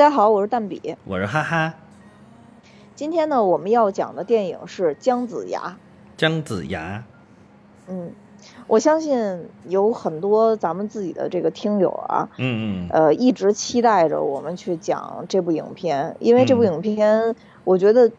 大家好，我是蛋比，我是哈哈。今天呢，我们要讲的电影是《姜子牙》。姜子牙，嗯，我相信有很多咱们自己的这个听友啊，嗯嗯，呃，一直期待着我们去讲这部影片，因为这部嗯影片，我觉得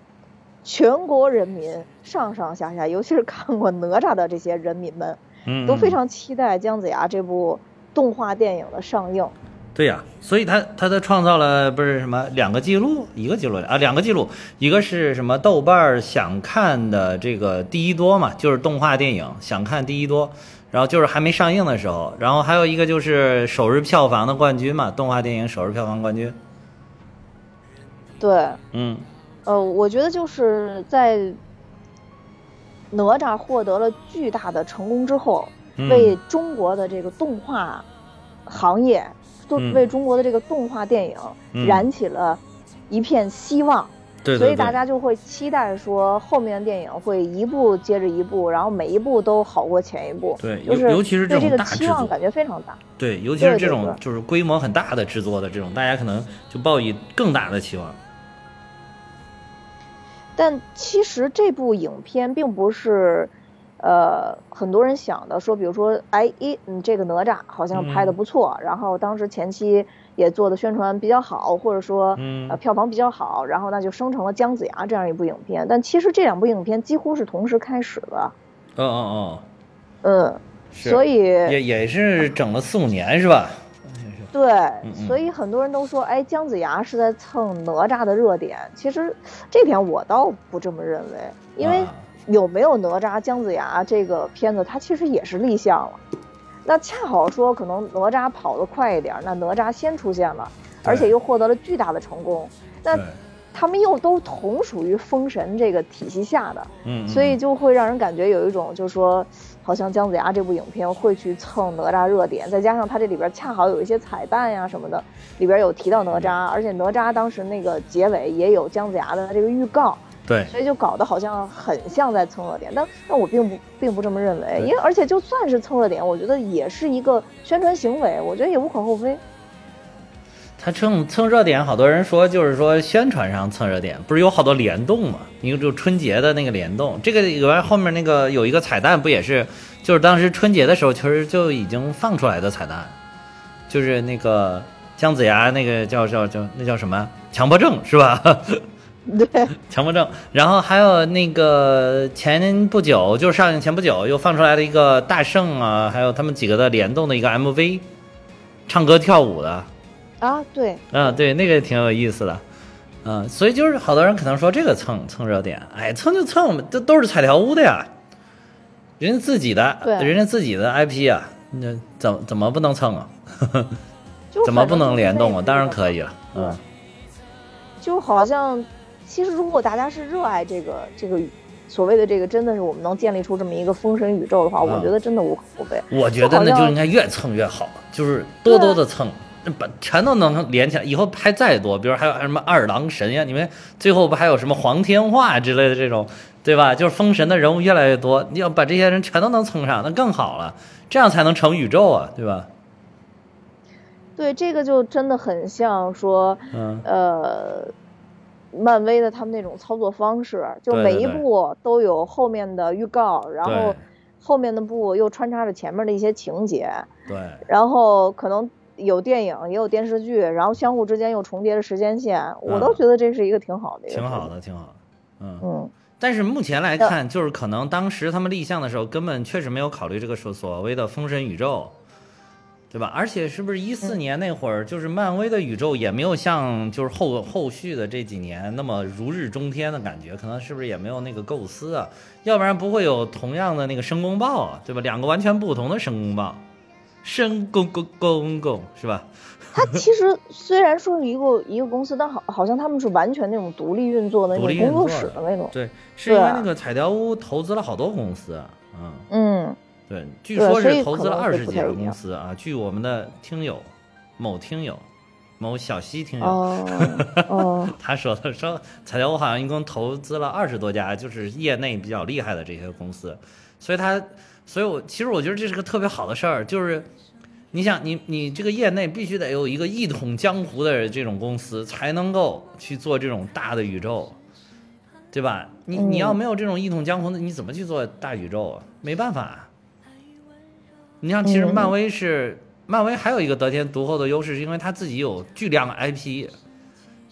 全国人民上上下下，尤其是看过哪吒的这些人民们，嗯，都非常期待姜子牙这部动画电影的上映。对呀、所以他他他创造了不是什么两个记录，一个记录啊，两个记录，一个是什么豆瓣儿想看的这个第一多嘛，就是动画电影想看第一多，然后就是还没上映的时候，然后还有一个就是首日票房的冠军嘛，动画电影首日票房冠军，对，嗯。呃，我觉得就是在哪吒获得了巨大的成功之后，嗯。为中国的这个动画行业，都嗯为中国的这个动画电影嗯燃起了一片希望。对对对，所以大家就会期待说，后面的电影会一部接着一部，然后每一部都好过前一部。对就是尤尤其是这对这个种大制作期望感觉非常大。对，尤其是这种就是规模很大的制作的这种，大家可能就抱以更大的期望。但其实这部影片并不是，呃，很多人想的说，比如说，哎，一，嗯，这个哪吒好像拍的不错，然后当时前期也做的宣传比较好，或者说，嗯。呃，票房比较好，然后那就生成了姜子牙这样一部影片。但其实这两部影片几乎是同时开始的，嗯嗯嗯，嗯，所以也也是整了四五年是吧？对，嗯。所以很多人都说，哎，姜子牙是在蹭哪吒的热点。其实这点我倒不这么认为，因为啊有没有哪吒、姜子牙这个片子，它其实也是立项了。那恰好说，可能哪吒跑得快一点，那哪吒先出现了，而且又获得了巨大的成功。那他们又都同属于封神这个体系下的，嗯，所以嗯就会让人感觉有一种，就是说，好像姜子牙这部影片会去蹭哪吒热点，再加上它这里边恰好有一些彩蛋呀什么的，里边有提到哪吒，而且哪吒当时那个结尾也有姜子牙的这个预告，对所以就搞得好像很像在蹭热点，但但我并不并不这么认为，因为而且就算是蹭热点，我觉得也是一个宣传行为，我觉得也无可厚非。他蹭蹭热点，好多人说就是说宣传上蹭热点，不是有好多联动嘛？一个就春节的那个联动，这个以外后面那个有一个彩蛋，不也是就是当时春节的时候其实就已经放出来的彩蛋，就是那个姜子牙那个叫叫叫那叫什么强迫症是吧？对，强迫症，然后还有那个前不久，就是上映前不久又放出来了一个大圣啊，还有他们几个的联动的一个 MV，唱歌跳舞的，啊，对，啊，对，那个挺有意思的，嗯，所以就是好多人可能说这个蹭蹭热点，哎，蹭就蹭，这都是彩条屋的呀，人家自己的，对。人家自己的 IP 啊，那怎么怎么不能蹭啊？怎么不能联动啊？当然可以了，嗯，就好像，其实如果大家是热爱这个这个所谓的这个，真的是我们能建立出这么一个封神宇宙的话，我啊觉得真的无可厚非。我觉得那就应该越蹭越好，就是多多的蹭，把全都能连起来。以后拍再多，比如还有什么二郎神呀，你们最后不还有什么黄天化之类的这种，对吧？就是封神的人物越来越多，你要把这些人全都能蹭上，那更好了，这样才能成宇宙啊，对吧？对，这个就真的很像说，嗯，呃，漫威的他们那种操作方式，就每一部都有后面的预告，然后对。后面的部又穿插着前面的一些情节，对，然后可能有电影也有电视剧，然后相互之间又重叠着时间线，我都嗯觉得这是一个挺好的一个。挺好的，挺好的，嗯。嗯，但是目前来看，就是可能当时他们立项的时候，根本确实没有考虑这个所所谓的封神宇宙，对吧？而且是不是一四年那会儿，就是漫威的宇宙也没有像就是后后续的这几年那么如日中天的感觉，可能是不是也没有那个构思啊？要不然不会有同样的那个申公豹啊，对吧？两个完全不同的申公豹，申公公公公是吧？他其实虽然说是一个一个公司，但好好像他们是完全那种独立运作的那种工作室的那种。对，是因为那个彩条屋投资了好多公司，嗯。嗯，对，据说是投资了二十几个公司啊。据我们的听友某听友某小西听友、哦哦，他说的，说彩条我好像一共投资了二十多家，就是业内比较厉害的这些公司，所以他，所以我其实我觉得这是个特别好的事儿，就是你想，你你这个业内必须得有一个一统江湖的这种公司，才能够去做这种大的宇宙，对吧？你你要没有这种一统江湖的，你怎么去做大宇宙啊？没办法。你像，其实漫威是漫威还有一个得天独厚的优势，是因为它自己有巨量 IP，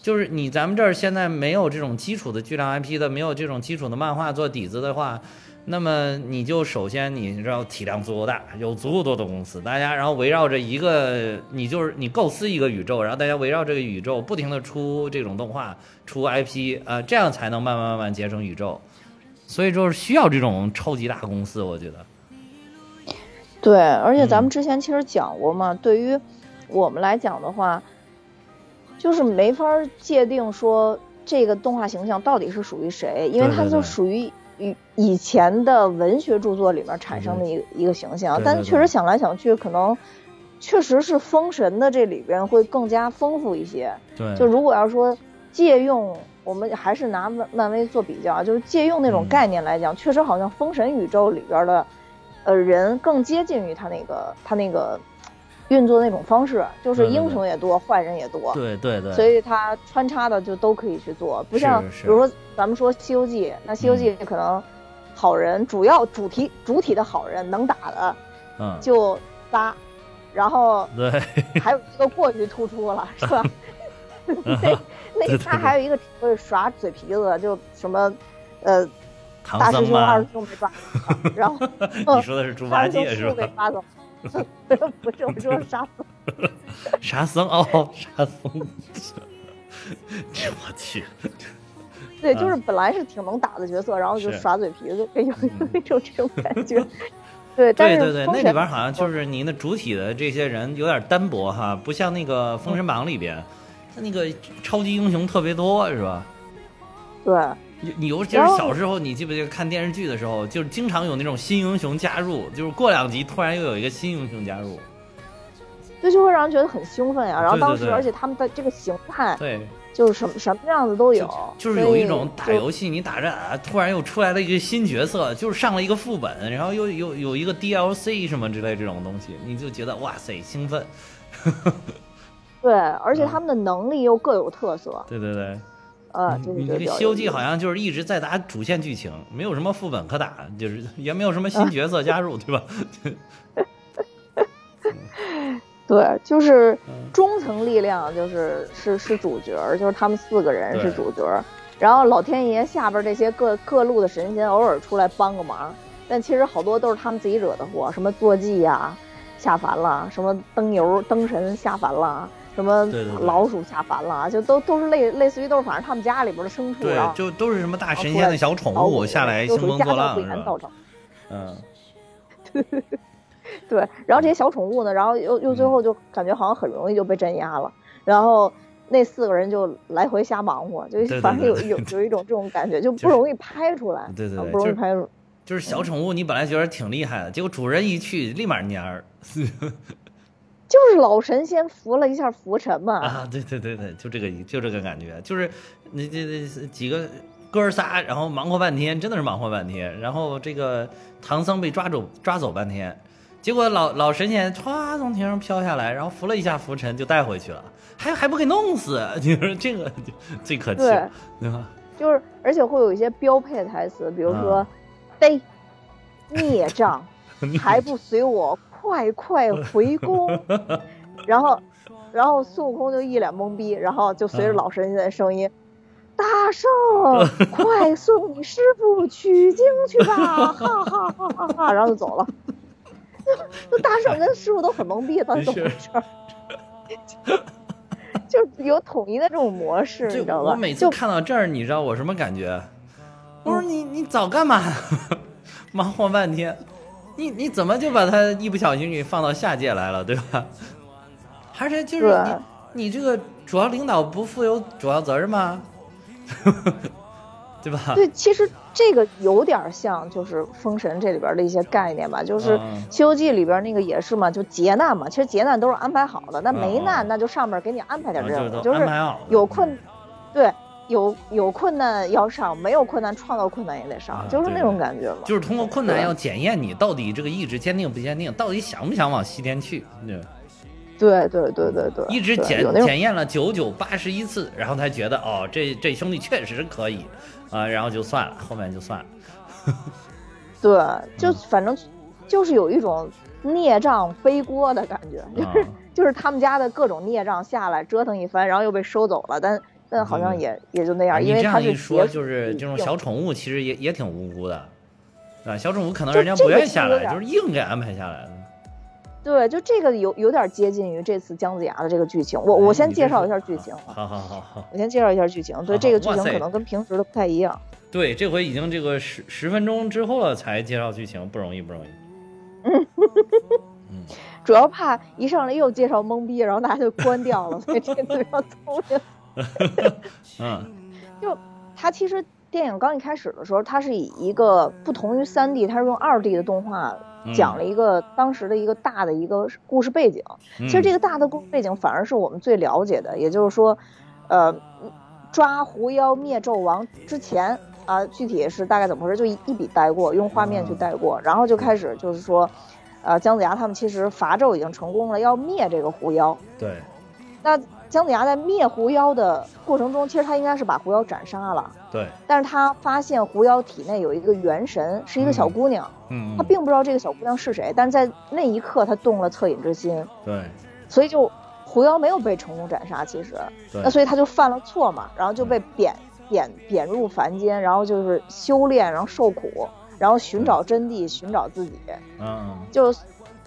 就是你咱们这儿现在没有这种基础的巨量 IP 的，没有这种基础的漫画做底子的话。那么你就首先你知道体量足够大，有足够多的公司，大家然后围绕着一个，你就是你构思一个宇宙，然后大家围绕这个宇宙不停的出这种动画，出 IP，呃，这样才能慢慢慢慢结成宇宙。所以就是需要这种超级大公司，我觉得。对，而且咱们之前其实讲过嘛，对于我们来讲的话，就是没法界定说这个动画形象到底是属于谁，因为它就属于。以以前的文学著作里面产生的一个一个形象，但确实想来想去，可能确实是封神的这里边会更加丰富一些。对，就如果要说借用，我们还是拿漫漫威做比较，就是借用那种概念来讲，确实好像封神宇宙里边的呃人更接近于他那个他那个。运作那种方式，就是英雄也多，坏人也多，对对对，所以他穿插的就都可以去做，不像比如说咱们说《西游记》，那《西游记》可能好人主要主题主体的好人能打的，嗯，就仨，然后对，还有一个过于突出了，是吧？那那他还有一个会耍嘴皮子，就什么呃，大师兄二师兄被抓，然后 你说的是猪八戒是吧？不是，我说沙僧。沙僧哦，沙僧。这我去。对，就是本来是挺能打的角色，然后就耍嘴皮子，有有一种这种 感觉。对，对对对，那里边好像就是你那主体的这些人有点单薄哈，不像那个《封神榜》里边，他那个超级英雄特别多，是吧？对。你你尤其是小时候，你记不记得看电视剧的时候，就是经常有那种新英雄加入，就是过两集突然又有一个新英雄加入，这就会让人觉得很兴奋呀。然后当时，而且他们的这个形态，对，就是什么什么样子都有，就是有一种打游戏你打着打，突然又出来了一个新角色，就是上了一个副本，然后又有有一个 DLC 什么之类这种东西，你就觉得哇塞兴奋。对，而且他们的能力又各有特色。对对对。呃，你这《西游记》好像就是一直在打主线剧情，没有什么副本可打，就是也没有什么新角色加入，对吧？对，就是中层力量，就是是是主角，就是他们四个人是主角，然后老天爷下边这些各各路的神仙偶尔出来帮个忙，但其实好多都是他们自己惹的祸，什么坐骑呀下凡了，什么灯油灯神下凡了。什么老鼠下凡了啊，就都都是类类似于都是反正他们家里边的牲畜，啊，就都是什么大神仙的小宠物下来兴风作浪，嗯，对 对，然后这些小宠物呢，然后又又最后就感觉好像很容易就被镇压了，然后那四个人就来回瞎忙活，就反正有 有有一种这种感觉，就不容易拍出来，对对，不容易拍出，就是小宠物你本来觉得挺厉害的，结果主人一去立马蔫儿。就是老神仙扶了一下浮尘嘛啊，对对对对，就这个就这个感觉，就是那这这几个哥仨，然后忙活半天，真的是忙活半天，然后这个唐僧被抓走抓走半天，结果老老神仙歘从天上飘下来，然后扶了一下浮尘就带回去了，还还不给弄死，你 说这个最可气，对吧？就是而且会有一些标配的台词，比如说，嘚，孽障，还不随我。快快回宫，然后，然后孙悟空就一脸懵逼，然后就随着老神仙的声音，大圣，快送你师傅取经去吧，哈哈哈哈哈，然后就走了。那大圣跟师傅都很懵逼，到底怎么回事？就有统一的这种模式，你知道吧？我每次看到这儿，你知道我什么感觉？我说你你早干嘛？忙活半天。你你怎么就把他一不小心给放到下界来了，对吧？而且就是你你这个主要领导不负有主要责任吗？对吧？对，其实这个有点像就是《封神》这里边的一些概念吧，就是《西游记》里边那个也是嘛，就劫难嘛。其实劫难都是安排好的，那没难那就上面给你安排点任务，就是有困，对。有有困难要上，没有困难创造困难也得上，就是那种感觉嘛。就是通过困难要检验你到底这个意志坚定不坚定，到底想不想往西天去。对对对对对，一直检检验了九九八十一次，然后才觉得哦，这这兄弟确实可以，啊，然后就算了，后面就算了。对，嗯就反正就是有一种孽障背锅的感觉，就是、啊就是他们家的各种孽障下来折腾一番，然后又被收走了，但但好像也、也就那样，因为他是这样一说，就是这种小宠物其实也也挺无辜的，啊，小宠物可能人家不愿意下来，就是硬给安排下来的。对，就这个有有点接近于这次姜子牙的这个剧情。我我哎先介绍一下剧情，好好好好，我先介绍一下剧情。对，好这个剧情可能跟平时的不太一样。对，这回已经这个十十分钟之后了才介绍剧情，不容易不容易。嗯 主要怕一上来又介绍懵逼，然后大家就关掉了，所以这个非常聪明。嗯 就他其实电影刚一开始的时候，它是以一个不同于三 D，它是用二 D 的动画嗯讲了一个当时的一个大的一个故事背景。嗯其实这个大的故事背景反而是我们最了解的，也就是说，呃，抓狐妖灭纣王之前啊，具体是大概怎么回事，就一一笔带过，用画面去带过，然后就开始就是说，呃，姜子牙他们其实伐纣已经成功了，要灭这个狐妖。对，那姜子牙在灭狐妖的过程中，其实他应该是把狐妖斩杀了，对，但是他发现狐妖体内有一个元神，是一个小姑娘，嗯，他并不知道这个小姑娘是谁，但是在那一刻他动了恻隐之心，对。所以就狐妖没有被成功斩杀，其实，对。那所以他就犯了错嘛，然后就被贬贬贬入凡间，然后就是修炼，然后受苦，然后寻找真谛，寻找自己，嗯。就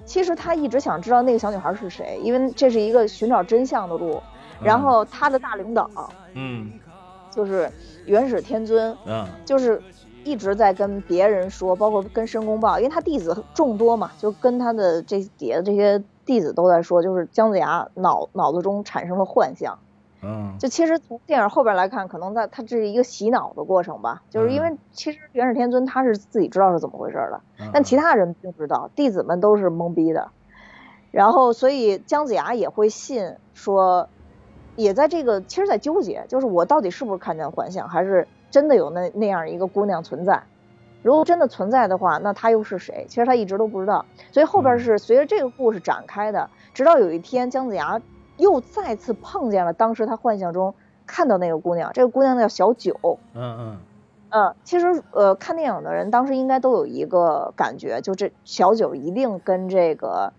其实他一直想知道那个小女孩是谁，因为这是一个寻找真相的路。然后他的大领导嗯。就是元始天尊，嗯。就是一直在跟别人说，包括跟申公豹，因为他弟子众多嘛，就跟他的这底下这些弟子都在说，就是姜子牙脑脑子中产生了幻象。嗯。就其实从电影后边来看，可能在他这是一个洗脑的过程吧，就是因为其实元始天尊他是自己知道是怎么回事的，嗯，但其他人并不知道，弟子们都是懵逼的。然后，所以姜子牙也会信说，也在这个其实，在纠结，就是我到底是不是看见幻象，还是真的有那那样一个姑娘存在？如果真的存在的话，那她又是谁？其实她一直都不知道。所以后边是随着这个故事展开的，直到有一天姜子牙又再次碰见了当时他幻象中看到那个姑娘，这个姑娘叫小九。嗯嗯嗯，其实呃，看电影的人当时应该都有一个感觉，就这小九一定跟这个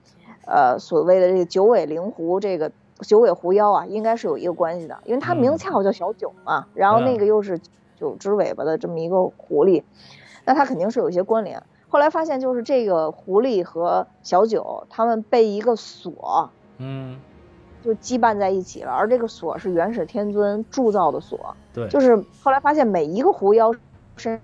呃所谓的这个九尾灵狐这个九尾狐妖啊，应该是有一个关系的，因为它名嗯。恰好叫小九嘛，然后那嗯。个又是九只尾巴的这么一个狐狸，那它肯定是有一些关联。后来发现就是这个狐狸和小九他们被一个锁嗯，就羁绊在一起了，而这个锁是元始天尊铸造的锁，对，就是后来发现每一个狐妖身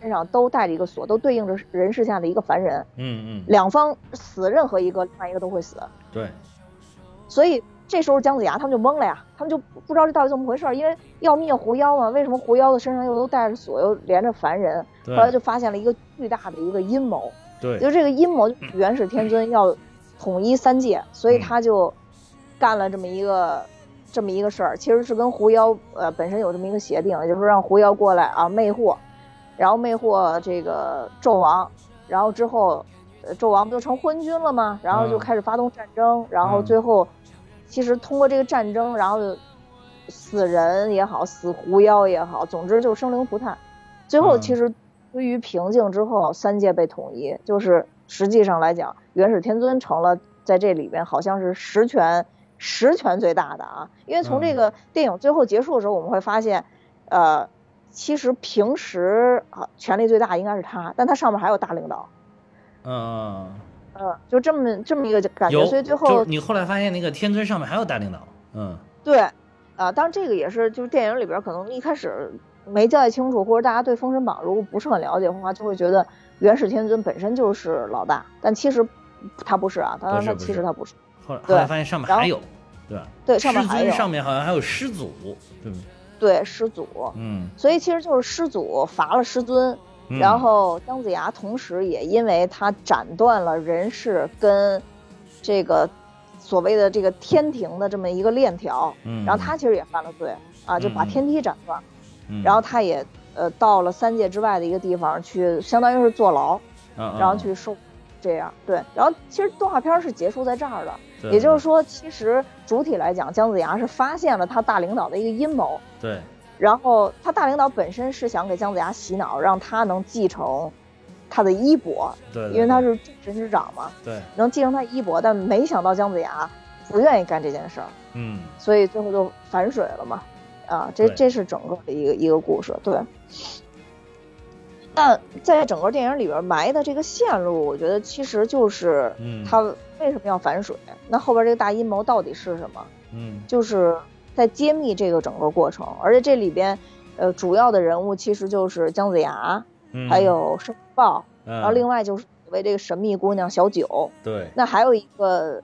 身上都带着一个锁，都对应着人世下的一个凡人，嗯嗯。两方死任何一个，另外一个都会死。对，所以这时候姜子牙他们就懵了呀，他们就不知道这到底怎么回事儿，因为要灭狐妖嘛，为什么狐妖的身上又都带着锁，又连着凡人？后来就发现了一个巨大的一个阴谋，对，就这个阴谋，元始天尊要统一三界，所以他就干了这么一个这么一个事儿，其实是跟狐妖呃本身有这么一个协定，也就是说让狐妖过来啊魅惑，然后魅惑这个纣王，然后之后呃纣王不就成昏君了吗？然后就嗯开始发动战争，然后嗯最后其实通过这个战争，然后死人也好，死狐妖也好，总之就是生灵涂炭。最后嗯其实归于平静之后，三界被统一，就是实际上来讲，元始天尊成了在这里边好像是实权实权最大的啊。因为从这个电影最后结束的时候，我们会发现，呃，其实平时啊权力最大应该是他，但他上面还有大领导，嗯嗯。嗯，就这么这么一个感觉，所以最后你后来发现那个天尊上面还有大领导，嗯对，啊，当然这个也是就是电影里边可能一开始没交代清楚，或者大家对《封神榜》如果不是很了解的话，就会觉得元始天尊本身就是老大，但其实他不是啊，当然他其实他不是，后来后来发现上面还有，对吧？对，上面还有师尊上面好像还有师祖，对不对？对师祖，嗯，所以其实就是师祖罚了师尊，嗯。然后姜子牙同时也因为他斩断了人世跟这个所谓的这个天庭的这么一个链条，嗯，然后他其实也犯了罪啊，就把嗯。天梯斩断。嗯，然后他也呃到了三界之外的一个地方去，相当于是坐牢，嗯，然后去受这样。对，然后其实动画片是结束在这儿的，也就是说，其实主体来讲，姜子牙是发现了他大领导的一个阴谋，对，然后他大领导本身是想给姜子牙洗脑，让他能继承他的衣钵，对，对因为他是神之长嘛，对，能继承他衣钵，但没想到姜子牙不愿意干这件事儿，嗯，所以最后就反水了嘛。啊，这这是整个的一个一个故事，对。但在整个电影里边埋的这个线路，我觉得其实就是嗯他为什么要反水？那后边这个大阴谋到底是什么？嗯，就是在揭秘这个整个过程，而且这里边，呃，主要的人物其实就是姜子牙，嗯还有申豹，然然后另外就是所谓这个神秘姑娘小九，对，那还有一个，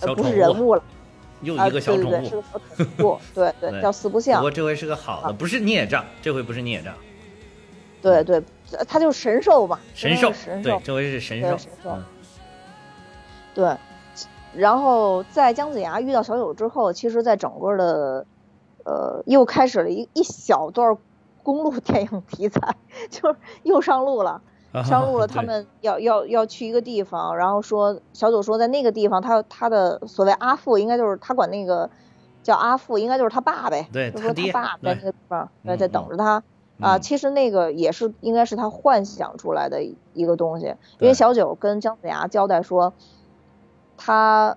呃，不是人物了，啊，又一个小对对对，是，个小宠物，对对，叫四不像不过，这回是个好的，不是孽障，这回不是孽障，对对，它就是神兽嘛，神兽，对神兽，，这回是神兽神，兽嗯。对。然后在姜子牙遇到小九之后，其实，在整个的，呃，又开始了一一小段公路电影题材，就是又上路了。上路了，他们要要要去一个地方，然后说小九说在那个地方，他他的所谓阿父应该就是他管那个叫阿父，应该就是他爸呗，对就说他爸在那个地方在嗯在等着他啊。嗯其实那个也是应该是他幻想出来的一个东西，因为小九跟姜子牙交代说，他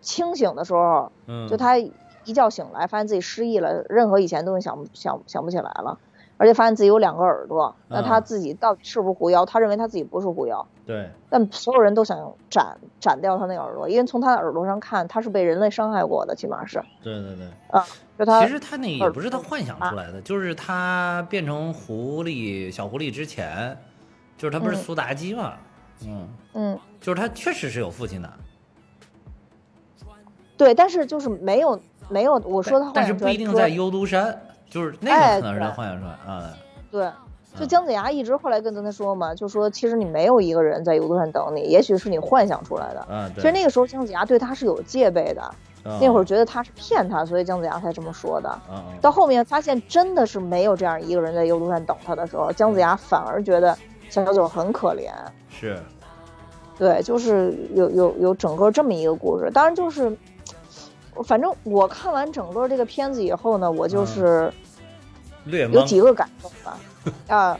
清醒的时候，嗯，就他一觉醒来，发现自己失忆了，任何以前东西想不想想不起来了，而且发现自己有两个耳朵，那他嗯自己到底是不是狐妖？他认为他自己不是狐妖，对，但所有人都想斩斩掉他那个耳朵，因为从他的耳朵上看，他是被人类伤害过的，起码是。对对对。啊，就他其实他那也不是他幻想出来的，就是他变成狐狸小狐狸之前，就是他不是嗯。苏妲己嘛，嗯，嗯。就是他确实是有父亲的，对，但是就是没有没有我说的幻但是不一定在幽都山，就是那哎个可能是他对幻想出来啊，对。就嗯姜子牙一直后来跟他说嘛，就说其实你没有一个人在游渡山等你，也许是你幻想出来的。啊，其实那个时候姜子牙对他是有戒备的，那那会儿觉得他是骗他，所以姜子牙才这么说的。到后面发现真的是没有这样一个人在幽都山等他的时候，姜子牙反而觉得小九很可怜。是，对，就是有有有整个这么一个故事。当然就是，反正我看完整个这个片子以后呢，我就是略，有几个感受吧。啊，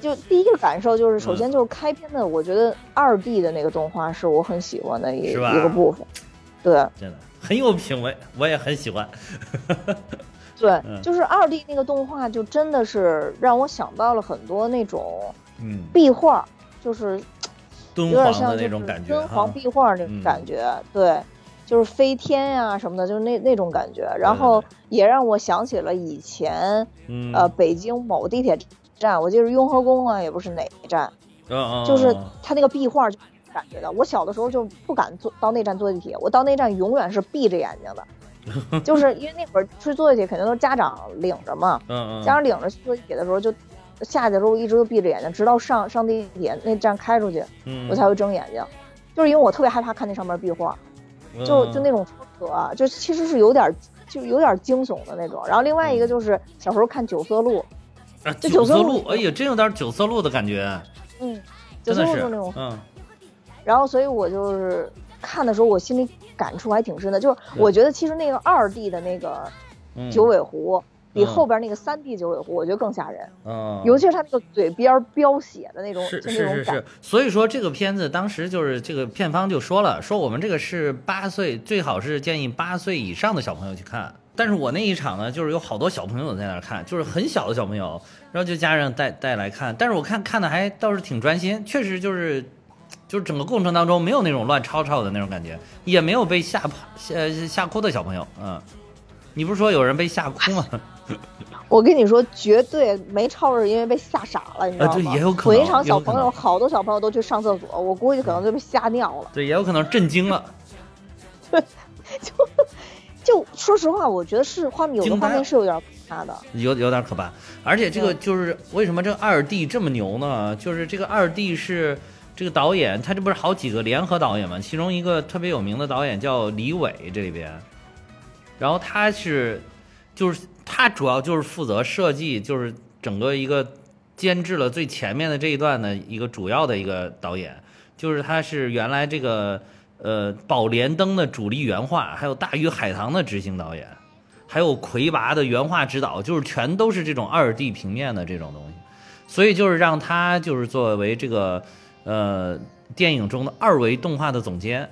就第一个感受就是，首先就是开篇的，我觉得二 D 的那个动画是我很喜欢的一一个部分。对真的很有品味，我也很喜欢，对 嗯，就是二 D 那个动画，就真的是让我想到了很多那种嗯，壁画，就是有点像那种感觉敦煌，壁画那嗯。种感觉，对，就是飞天呀、什么的，就是那那种感觉。然后也让我想起了以前嗯，呃北京某地铁站，我记得是雍和宫啊，也不是哪一站，就是嗯它那个壁画就感觉到。我小的时候就不敢坐到那站坐地铁，我到那站永远是闭着眼睛的，就是因为那会儿去坐地铁肯定都是家长领着嘛，嗯嗯，家长领着去坐地铁的时候就。下去的时候一直都闭着眼睛，直到上上地铁那站开出去，嗯我才会睁眼睛，就是因为我特别害怕看那上面壁画，就就那种风格啊，就其实是有点就有点惊悚的那种。然后另外一个就是小时候看九色鹿，啊这九色鹿哎呀，真有点九色鹿的感觉，嗯，九真的是色鹿就那种，嗯，然后所以我就是看的时候，我心里感触还挺深的，就是我觉得其实那个二 D 的那个嗯。九尾狐。比嗯后边那个三 D 九尾狐，我觉得更吓人，嗯，尤其是他那个嘴边飙血的那种，是是是是，所以说这个片子当时就是这个片方就说了，说我们这个是八岁，最好是建议八岁以上的小朋友去看。但是我那一场呢，就是有好多小朋友在那儿看，就是很小的小朋友，然后就家长带带来看。但是我看看的还倒是挺专心，确实就是，就是整个过程当中没有那种乱吵吵的那种感觉，也没有被吓怕吓吓哭的小朋友。嗯，你不是说有人被吓哭吗？我跟你说，绝对没超是因为被吓傻了，你知道吗？啊对也有可能我一场小朋友，好多小朋友都去上厕所，我估计可能就被吓尿了。对，也有可能震惊了。就就说实话，我觉得是画面有的画面是有点可怕的。有有点可怕，而且这个嗯就是为什么这个二 D 这么牛呢？就是这个二 D 是这个导演，他这不是好几个联合导演嘛？其中一个特别有名的导演叫李伟，这里边，然后他是就是他主要就是负责设计，就是整个一个监制了最前面的这一段的一个主要的一个导演。就是他是原来这个呃宝莲灯的主力原画，还有大鱼海棠的执行导演，还有魁拔的原画指导，就是全都是这种二 D 平面的这种东西，所以就是让他就是作为这个呃电影中的二维动画的总监。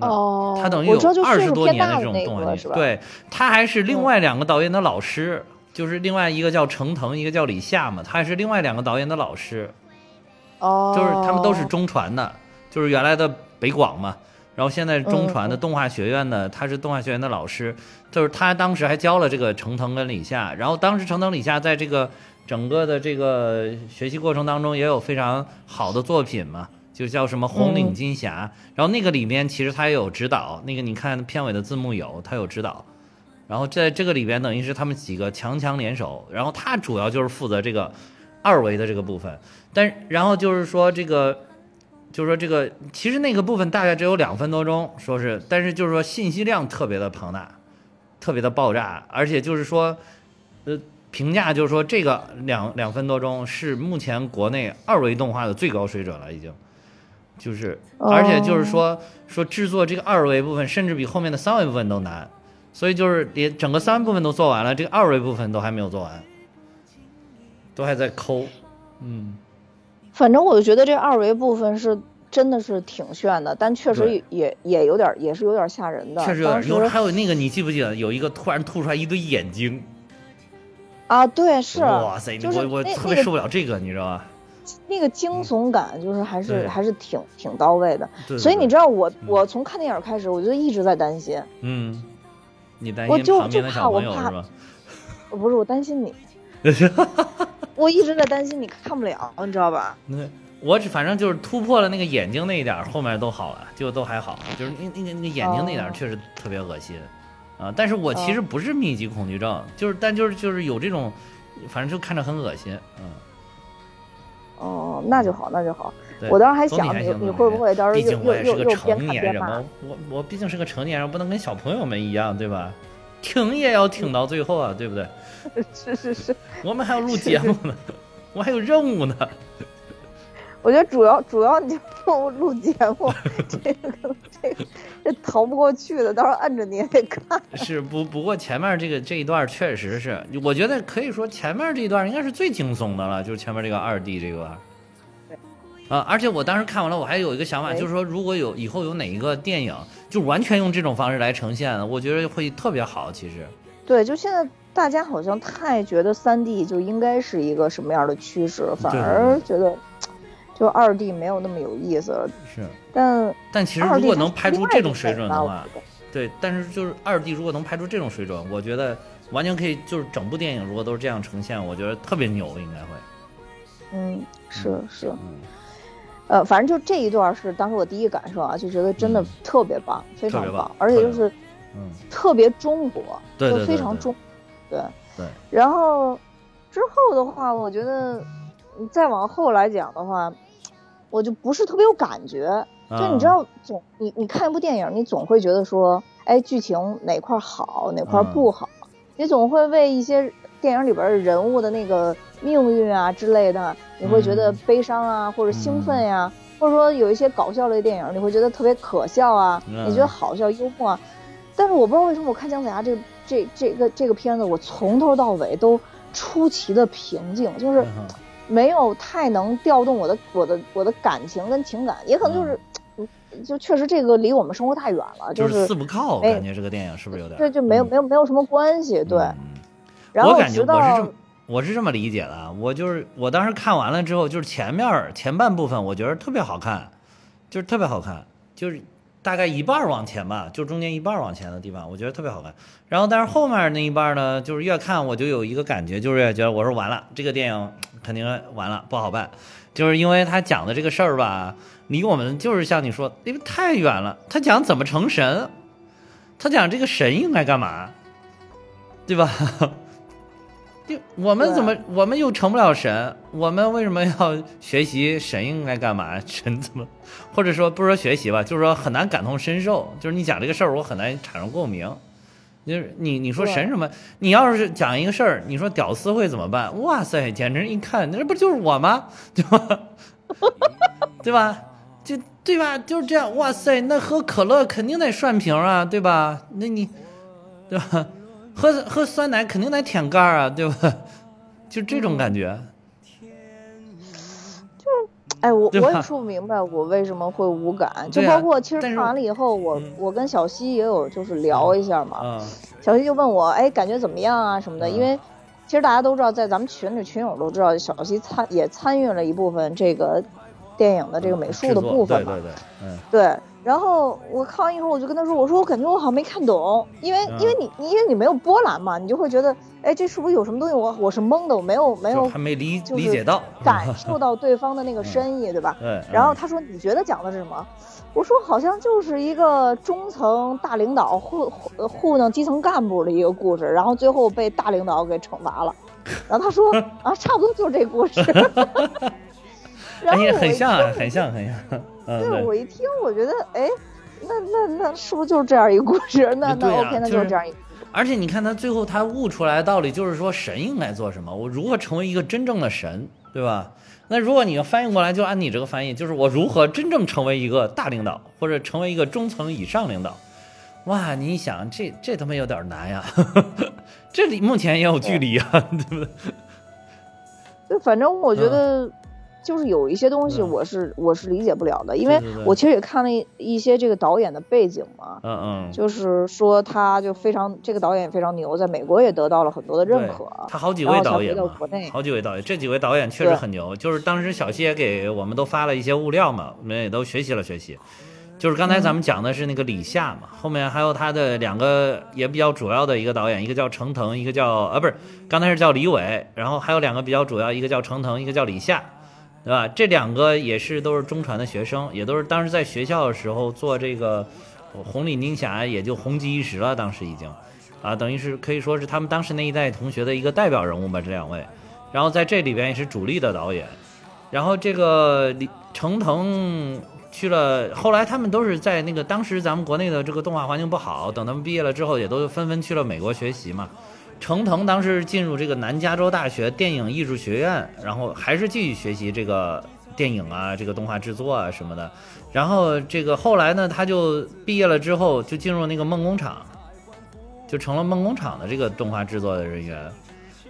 哦，他等于有二十多年的这种动画是吧？对他还是另外两个导演的老师，就是另外一个叫程腾，一个叫李夏嘛，他还是另外两个导演的老师。哦，就是他们都是中传的，就是原来的北广嘛，然后现在中传的动画学院的，他是动画学院的老师，就是他当时还教了这个程腾跟李夏，然后当时程腾李夏在这个整个的这个学习过程当中也有非常好的作品嘛，就叫什么《红领巾侠》，然后那个里面其实他也有指导，那个你看片尾的字幕有他有指导，然后在这个里边等于是他们几个强强联手，然后他主要就是负责这个二维的这个部分。但然后就是说这个，就是说这个，其实那个部分大概只有两分多钟，说是，但是就是说信息量特别的庞大，特别的爆炸，而且就是说，呃，评价就是说这个两两分多钟是目前国内二维动画的最高水准了，已经，就是，而且就是说说制作这个二维部分，甚至比后面的三维部分都难，所以就是连整个三维部分都做完了，这个二维部分都还没有做完，都还在抠，嗯。反正我就觉得这二维部分是真的是挺炫的，但确实也也有点也是有点吓人的。确实有点。有还有那个你记不记得有一个突然吐出来一堆眼睛？啊，对，是。哇塞，我我特别受不了这个，你知道吧？那个惊悚感就是还是还是挺挺到位的。所以你知道我我从看电影开始我就一直在担心。嗯。你担心旁边的小朋友是吧？不是我担心你。我一直在担心你看不了，你知道吧？那我只反正就是突破了那个眼睛那一点，后面都好了，就都还好。就是那那个那个眼睛那点确实特别恶心啊！但是我其实不是密集恐惧症，就是但就是就是有这种，反正就看着很恶心，嗯。哦，那就好，那就好。我当时还想你你会不会到时候又又又又边看边骂？我我毕竟是个成年人，不能跟小朋友们一样，对吧？挺也要挺到最后啊，对不对？是是是，我们还要录节目呢，我还有任务呢。我觉得主要主要你就录节目，这个这个这逃不过去的，到时候摁着你也得看。是不不过前面这个这一段确实是，我觉得可以说前面这一段应该是最惊悚的了，就是前面这个二 D 这个。啊！而且我当时看完了，我还有一个想法，就是说如果有以后有哪一个电影，就完全用这种方式来呈现，我觉得会特别好。其实，对，就现在。大家好像太觉得三 D 就应该是一个什么样的趋势，反而觉得就二 D 没有那么有意思了。是，但但其实如果能拍出这种水准的话，对，但是就是二 D 如果能拍出这种水准，我觉得完全可以，就是整部电影如果都是这样呈现，我觉得特别牛，应该会。嗯，是是，呃，反正就这一段是当时我第一感受啊，就觉得真的特别棒，非常棒，而且就是嗯特别中国，对非常中。对对，然后之后的话，我觉得再往后来讲的话，我就不是特别有感觉。就你知道，总你你看一部电影，你总会觉得说，哎，剧情哪块好，哪块不好，你总会为一些电影里边人物的那个命运啊之类的，你会觉得悲伤啊，或者兴奋呀，或者说有一些搞笑类电影，你会觉得特别可笑啊，你觉得好笑幽默。啊。但是我不知道为什么我看姜子牙这。这这个这个片子，我从头到尾都出奇的平静，就是没有太能调动我的我的我的感情跟情感，也可能就是，就确实这个离我们生活太远了，就是四不靠，感觉这个电影是不是有点？对，就没有没有没有什么关系，对。然后我感觉我是这么我是这么理解的，我就是我当时看完了之后，就是前面前半部分我觉得特别好看，就是特别好看，就是。大概一半往前吧，就中间一半往前的地方，我觉得特别好看。然后，但是后面那一半呢，就是越看我就有一个感觉，就是越觉得我说完了，这个电影肯定完了，不好办。就是因为他讲的这个事儿吧，离我们就是像你说，因为太远了。他讲怎么成神，他讲这个神应该干嘛，对吧？就我们怎么，我们又成不了神，我们为什么要学习神应该干嘛？神怎么，或者说不是说学习吧，就是说很难感同身受。就是你讲这个事儿，我很难产生共鸣。就是你你说神什么？你要是讲一个事儿，你说屌丝会怎么办？哇塞，简直一看，那不就是我吗？对吧？对吧？就对吧？就是这样。哇塞，那喝可乐肯定得涮瓶啊，对吧？那你，对吧？喝喝酸奶肯定得舔盖儿啊，对吧？就这种感觉。就，哎，我我也说不明白我为什么会无感。就包括其实看完了以后，我我跟小西也有就是聊一下嘛。小西就问我，哎，感觉怎么样啊什么的？因为其实大家都知道，在咱们群里群友都知道，小西参也参与了一部分这个。电影的这个美术的部分嘛，对对对，嗯，对。然后我看完以后，我就跟他说：“我说我感觉我好像没看懂，因为因为你因为你没有波澜嘛，你就会觉得，哎，这是不是有什么东西？我我是懵的，我没有没有还没理理解到 感受到对方的那个深意，对吧？对。然后他说：你觉得讲的是什么？我说好像就是一个中层大领导糊糊糊弄基层干部的一个故事，然后最后被大领导给惩罚了。然后他说：啊，差不多就是这故事。而且很像，很像，很像。对，我一听，我觉得，哎，那那那是不是就是这样一个故事？那那 OK，那就是这样一个。而且你看他最后他悟出来的道理，就是说神应该做什么，我如何成为一个真正的神，对吧？那如果你要翻译过来，就按你这个翻译，就是我如何真正成为一个大领导，或者成为一个中层以上领导？哇，你想，这这他妈有点难呀，这里目前也有距离啊，对不对？就反正我觉得。就是有一些东西我是我是理解不了的，因为我其实也看了一些这个导演的背景嘛，嗯嗯，就是说他就非常这个导演非常牛，在美国也得到了很多的认可。他好几位导演好几位导演，这几位导演确实很牛。就是当时小谢也给我们都发了一些物料嘛，我们也都学习了学习。就是刚才咱们讲的是那个李夏嘛，后面还有他的两个也比较主要的一个导演，一个叫程腾，一个叫啊不是，刚才是叫李伟，然后还有两个比较主要，一个叫程腾，一个叫李夏。对吧？这两个也是都是中传的学生，也都是当时在学校的时候做这个红领巾侠，也就红极一时了。当时已经，啊，等于是可以说是他们当时那一代同学的一个代表人物吧。这两位，然后在这里边也是主力的导演。然后这个李程腾去了，后来他们都是在那个当时咱们国内的这个动画环境不好，等他们毕业了之后，也都纷纷去了美国学习嘛。程腾当时进入这个南加州大学电影艺术学院，然后还是继续学习这个电影啊，这个动画制作啊什么的。然后这个后来呢，他就毕业了之后就进入那个梦工厂，就成了梦工厂的这个动画制作的人员。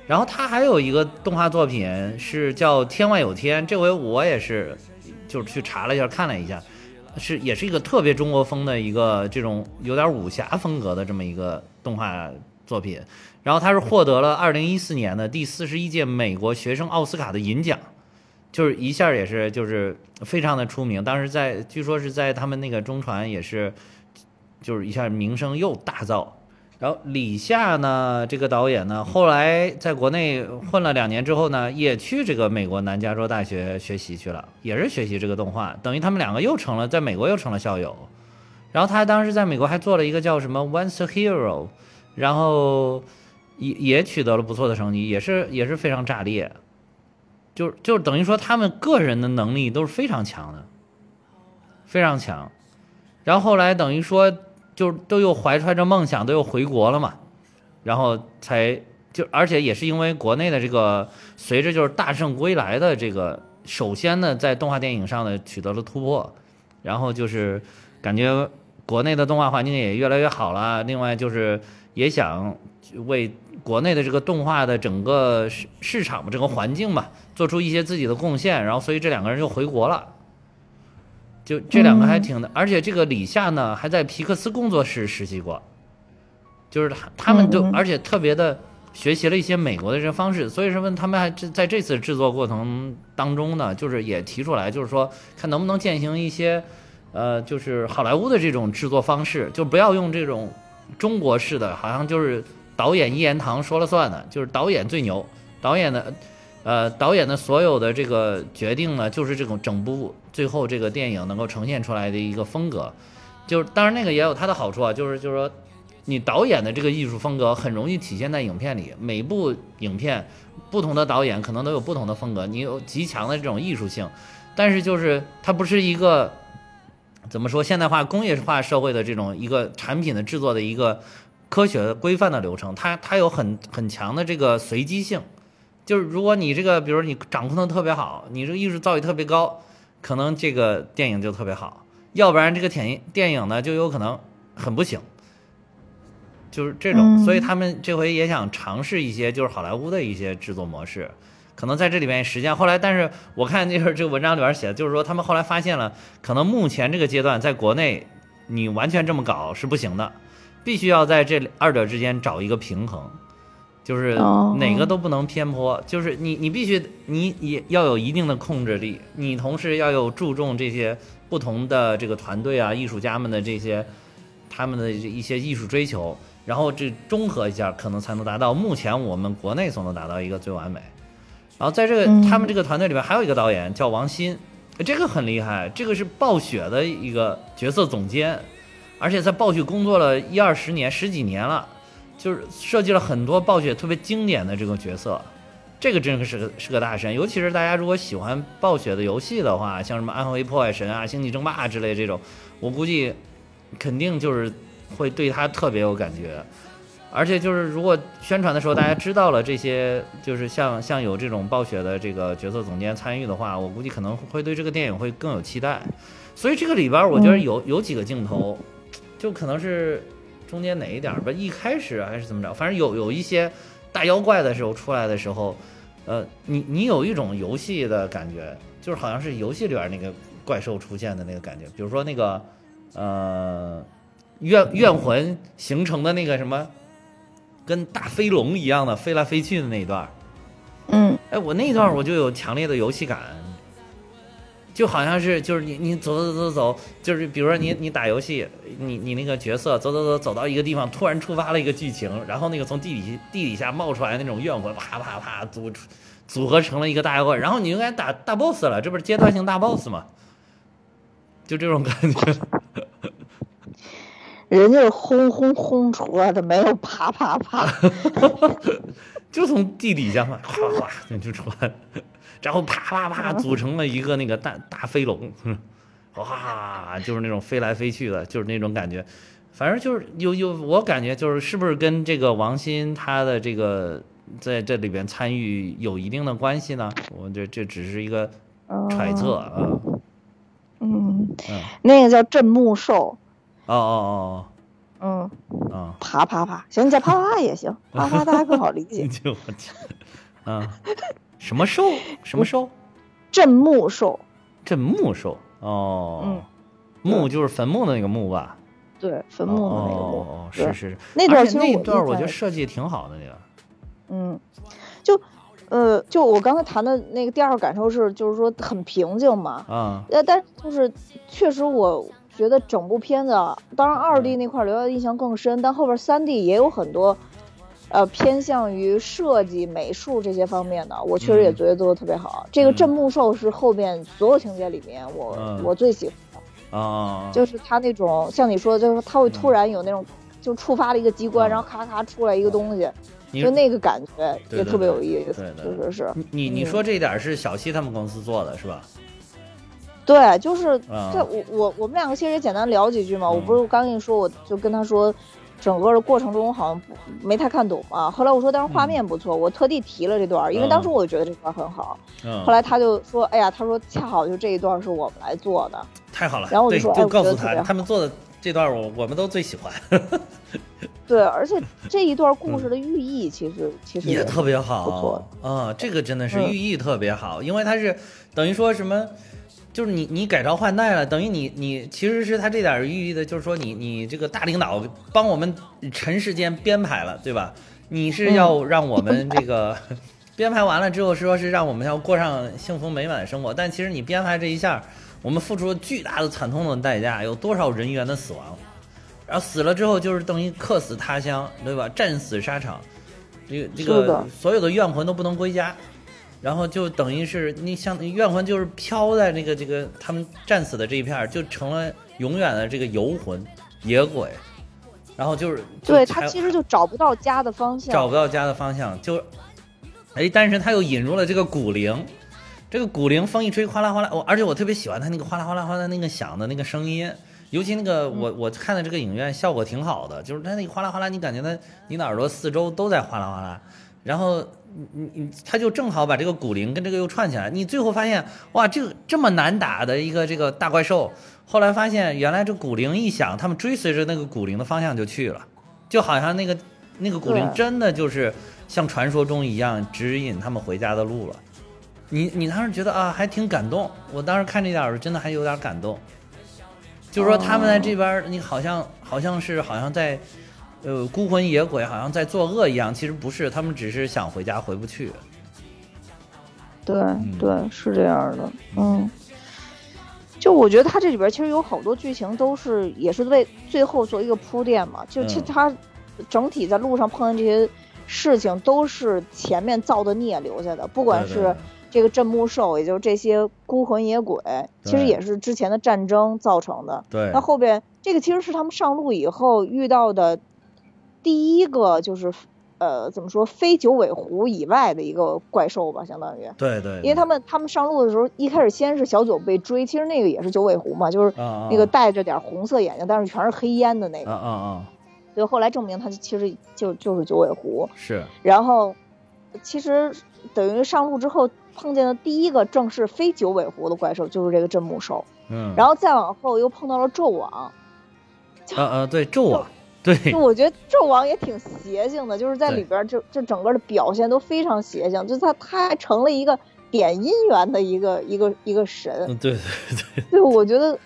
然后他还有一个动画作品是叫《天外有天》，这回我也是就是去查了一下，看了一下，是也是一个特别中国风的一个这种有点武侠风格的这么一个动画作品。然后他是获得了二零一四年的第四十一届美国学生奥斯卡的银奖，就是一下也是就是非常的出名。当时在据说是在他们那个中传也是，就是一下名声又大噪。然后李夏呢，这个导演呢，后来在国内混了两年之后呢，也去这个美国南加州大学学习去了，也是学习这个动画，等于他们两个又成了在美国又成了校友。然后他当时在美国还做了一个叫什么《Once a Hero》，然后。也也取得了不错的成绩，也是也是非常炸裂，就就等于说他们个人的能力都是非常强的，非常强。然后后来等于说就都又怀揣着梦想，都又回国了嘛，然后才就而且也是因为国内的这个随着就是大圣归来的这个，首先呢在动画电影上呢取得了突破，然后就是感觉国内的动画环境也越来越好了，另外就是也想为。国内的这个动画的整个市市场吧，整个环境吧，做出一些自己的贡献，然后所以这两个人就回国了。就这两个还挺的，而且这个李夏呢还在皮克斯工作室实习过，就是他他们就而且特别的学习了一些美国的这方式，所以说问他们还在这次制作过程当中呢，就是也提出来，就是说看能不能践行一些呃，就是好莱坞的这种制作方式，就不要用这种中国式的，好像就是。导演一言堂说了算的，就是导演最牛。导演的，呃，导演的所有的这个决定呢，就是这种整部最后这个电影能够呈现出来的一个风格。就是当然那个也有它的好处啊，就是就是说，你导演的这个艺术风格很容易体现在影片里。每部影片不同的导演可能都有不同的风格，你有极强的这种艺术性，但是就是它不是一个怎么说现代化工业化社会的这种一个产品的制作的一个。科学规范的流程，它它有很很强的这个随机性，就是如果你这个，比如你掌控的特别好，你这个艺术造诣特别高，可能这个电影就特别好；要不然这个电影电影呢就有可能很不行。就是这种，所以他们这回也想尝试一些就是好莱坞的一些制作模式，可能在这里面实践。后来，但是我看就是这个文章里边写的，就是说他们后来发现了，可能目前这个阶段在国内你完全这么搞是不行的，必须要在这二者之间找一个平衡，就是哪个都不能偏颇，就是你你必须你也要有一定的控制力，你同时要有注重这些不同的这个团队啊、艺术家们的这些他们的一些艺术追求。然后这综合一下，可能才能达到目前我们国内所能达到一个最完美。然后在这个他们这个团队里边，还有一个导演叫王鑫，这个很厉害，这个是暴雪的一个角色总监，而且在暴雪工作了一二十年，十几年了，就是设计了很多暴雪特别经典的这个角色，这个真是个是个大神。尤其是大家如果喜欢暴雪的游戏的话，像什么《暗黑破坏神》啊、《星际争霸》之类这种，我估计肯定就是。会对他特别有感觉，而且就是如果宣传的时候大家知道了这些，就是像像有这种暴雪的这个角色总监参与的话，我估计可能会对这个电影会更有期待。所以这个里边我觉得有有几个镜头，就可能是中间哪一点吧，一开始还是怎么着，反正有有一些大妖怪的时候出来的时候，呃，你你有一种游戏的感觉，就是好像是游戏里边那个怪兽出现的那个感觉，比如说那个呃。怨怨魂形成的那个什么，跟大飞龙一样的飞来飞去的那一段嗯，哎，我那一段我就有强烈的游戏感，就好像是就是你你走走走走，就是比如说你你打游戏，你你那个角色走走走走到一个地方，突然触发了一个剧情，然后那个从地底地底下冒出来那种怨魂，啪啪啪组组合成了一个大妖怪，然后你应该打大 boss 了，这不是阶段性大 boss 吗？就这种感觉。人家是轰轰轰出来的，没有啪啪啪，就从地底下嘛，哗哗就出来，然后啪啪啪组成了一个那个大大飞龙，哇，就是那种飞来飞去的，就是那种感觉，反正就是有有，我感觉就是是不是跟这个王鑫他的这个在这里边参与有一定的关系呢？我这这只是一个揣测啊。嗯，那个叫镇木兽。哦哦哦，嗯，啊，啪啪啪，行，你叫啪啪也行，啪啪大家更好理解。我天，啊，什么兽？什么兽？镇墓兽。镇墓兽。哦，嗯，墓就是坟墓的那个墓吧？对，坟墓的那个墓。哦，是是是。那段其实那段我觉得设计挺好的，那个。嗯，就，呃，就我刚才谈的那个第二个感受是，就是说很平静嘛。啊。呃，但就是确实我。觉得整部片子，当然二 D 那块留下的印象更深，但后边三 D 也有很多，呃，偏向于设计、美术这些方面的，我确实也觉得做的特别好。这个镇墓兽是后边所有情节里面我我最喜欢的啊，就是他那种像你说的，就是他会突然有那种就触发了一个机关，然后咔咔出来一个东西，就那个感觉也特别有意思，确实是。你你说这一点是小西他们公司做的是吧？对，就是这我我我们两个其实也简单聊几句嘛。我不是刚跟你说，我就跟他说，整个的过程中好像没太看懂嘛。后来我说，但是画面不错，我特地提了这段，因为当时我觉得这段很好。后来他就说，哎呀，他说恰好就这一段是我们来做的，太好了。然后我就说，就告诉他，他们做的这段我我们都最喜欢。对，而且这一段故事的寓意其实其实也特别好，不错啊，这个真的是寓意特别好，因为它是等于说什么。就是你你改朝换代了，等于你你其实是他这点寓意的，就是说你你这个大领导帮我们尘世间编排了，对吧？你是要让我们这个 编排完了之后，说是让我们要过上幸福美满的生活，但其实你编排这一下，我们付出了巨大的惨痛的代价，有多少人员的死亡，然后死了之后就是等于客死他乡，对吧？战死沙场，这个这个所有的怨魂都不能归家。然后就等于是你像怨魂，就是飘在那个这个他们战死的这一片，就成了永远的这个游魂野鬼。然后就是对他其实就找不到家的方向，找不到家的方向就哎，但是他又引入了这个古灵，这个古灵风一吹哗啦哗啦，我而且我特别喜欢他那个哗啦哗啦哗啦那个响的那个声音，尤其那个我我看的这个影院效果挺好的，就是他那个哗啦哗啦，你感觉他你的耳朵四周都在哗啦哗啦。然后你你他就正好把这个骨灵跟这个又串起来，你最后发现哇，这个这么难打的一个这个大怪兽，后来发现原来这骨灵一响，他们追随着那个骨灵的方向就去了，就好像那个那个骨灵真的就是像传说中一样指引他们回家的路了。你你当时觉得啊，还挺感动。我当时看这点儿的时候，真的还有点感动。就是说他们在这边，你好像好像是好像在，呃，孤魂野鬼，好像在作恶一样。其实不是，他们只是想回家回不去。对对，是这样的，嗯。就我觉得他这里边其实有好多剧情都是也是为最后做一个铺垫嘛。就其实他整体在路上碰见这些事情，都是前面造的孽留下的，不管是这个镇墓兽，也就是这些孤魂野鬼，其实也是之前的战争造成的。对。那后边这个其实是他们上路以后遇到的第一个就是。呃，怎么说？非九尾狐以外的一个怪兽吧，相当于。对对。因为他们他们上路的时候，一开始先是小九被追，其实那个也是九尾狐嘛，就是那个带着点红色眼睛，但是全是黑烟的那个。啊啊啊！所以后来证明他其实就就是九尾狐。是。然后，其实等于上路之后碰见的第一个正式非九尾狐的怪兽就是这个镇墓兽。嗯。然后再往后又碰到了纣王。啊啊，对，纣王。对，就我觉得纣王也挺邪性的，就是在里边就就整个的表现都非常邪性，就他他还成了一个点姻缘的一个一个一个神。对对对。对，我觉得，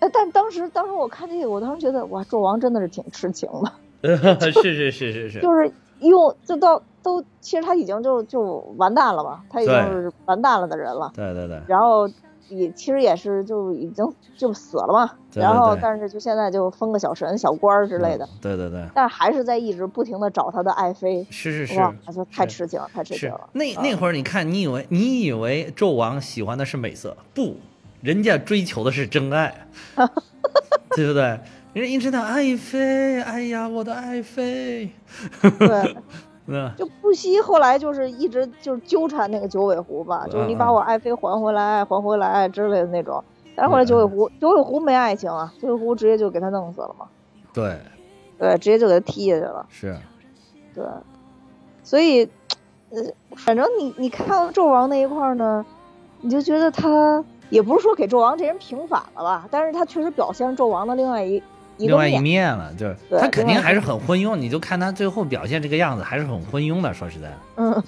哎，但当时当时我看这个，我当时觉得哇，纣王真的是挺痴情的。是是是是是。就是用就到都，其实他已经就就完蛋了吧，他已经是完蛋了的人了。对对对。然后。也其实也是就已经就死了嘛，然后但是就现在就封个小神、小官儿之类的，对对对，但是还是在一直不停的找他的爱妃，是是是，哇，就太痴情了，太痴情了。那那会儿你看，你以为你以为纣王喜欢的是美色，不，人家追求的是真爱，对不对？人家一直到爱妃，哎呀，我的爱妃，对。就不惜后来就是一直就是纠缠那个九尾狐吧，就是你把我爱妃还回来，还回来之类的那种。但是后来九尾狐，九尾狐没爱情啊，九尾狐直接就给他弄死了嘛。对，对，直接就给他踢下去了。是，对，所以，呃，反正你你看到纣王那一块呢，你就觉得他也不是说给纣王这人平反了吧，但是他确实表现纣王的另外一。另外一面了，就是他肯定还是很昏庸，你就看他最后表现这个样子，还是很昏庸的。说实在的，嗯，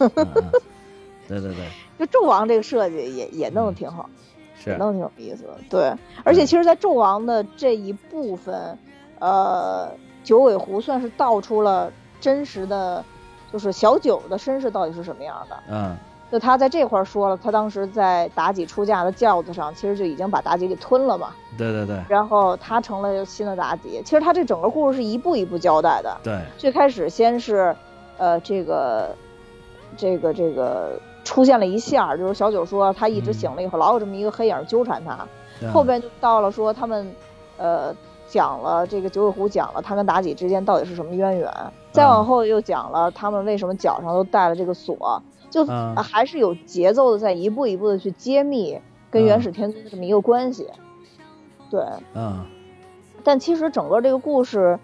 对对对，就纣王这个设计也也弄得挺好，是弄得挺有意思的。对，而且其实，在纣王的这一部分，呃，九尾狐算是道出了真实的，就是小九的身世到底是什么样的。嗯。就他在这块说了，他当时在妲己出嫁的轿子上，其实就已经把妲己给吞了嘛。对对对。然后他成了新的妲己。其实他这整个故事是一步一步交代的。对。最开始先是，呃，这个，这个这个出现了一下，就是小九说他一直醒了以后，老有这么一个黑影纠缠他。后边就到了说他们，呃，讲了这个九尾狐讲了他跟妲己之间到底是什么渊源。再往后又讲了他们为什么脚上都带了这个锁。就还是有节奏的，在一步一步的去揭秘跟元始天尊的这么一个关系，对，嗯，但其实整个这个故事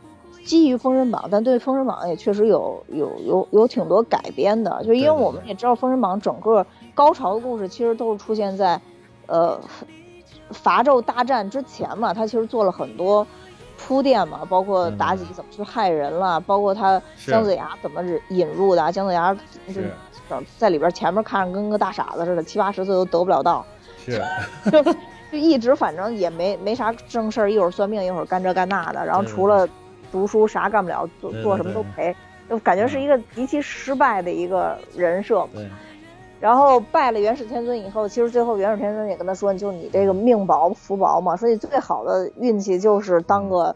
基于《封神榜》，但对《封神榜》也确实有有有有挺多改编的，就因为我们也知道《封神榜》整个高潮的故事其实都是出现在呃伐纣大战之前嘛，他其实做了很多铺垫嘛，包括妲己怎么去害人了，包括他姜子牙怎么引入的，姜子牙就。在里边前面看着跟个大傻子似的，七八十岁都得不了道，是，就就一直反正也没没啥正事儿，一会儿算命，一会儿干这干那的，然后除了读书啥干不了，做做什么都赔，就感觉是一个极其失败的一个人设。对。然后拜了元始天尊以后，其实最后元始天尊也跟他说，就你这个命薄福薄嘛，说你最好的运气就是当个。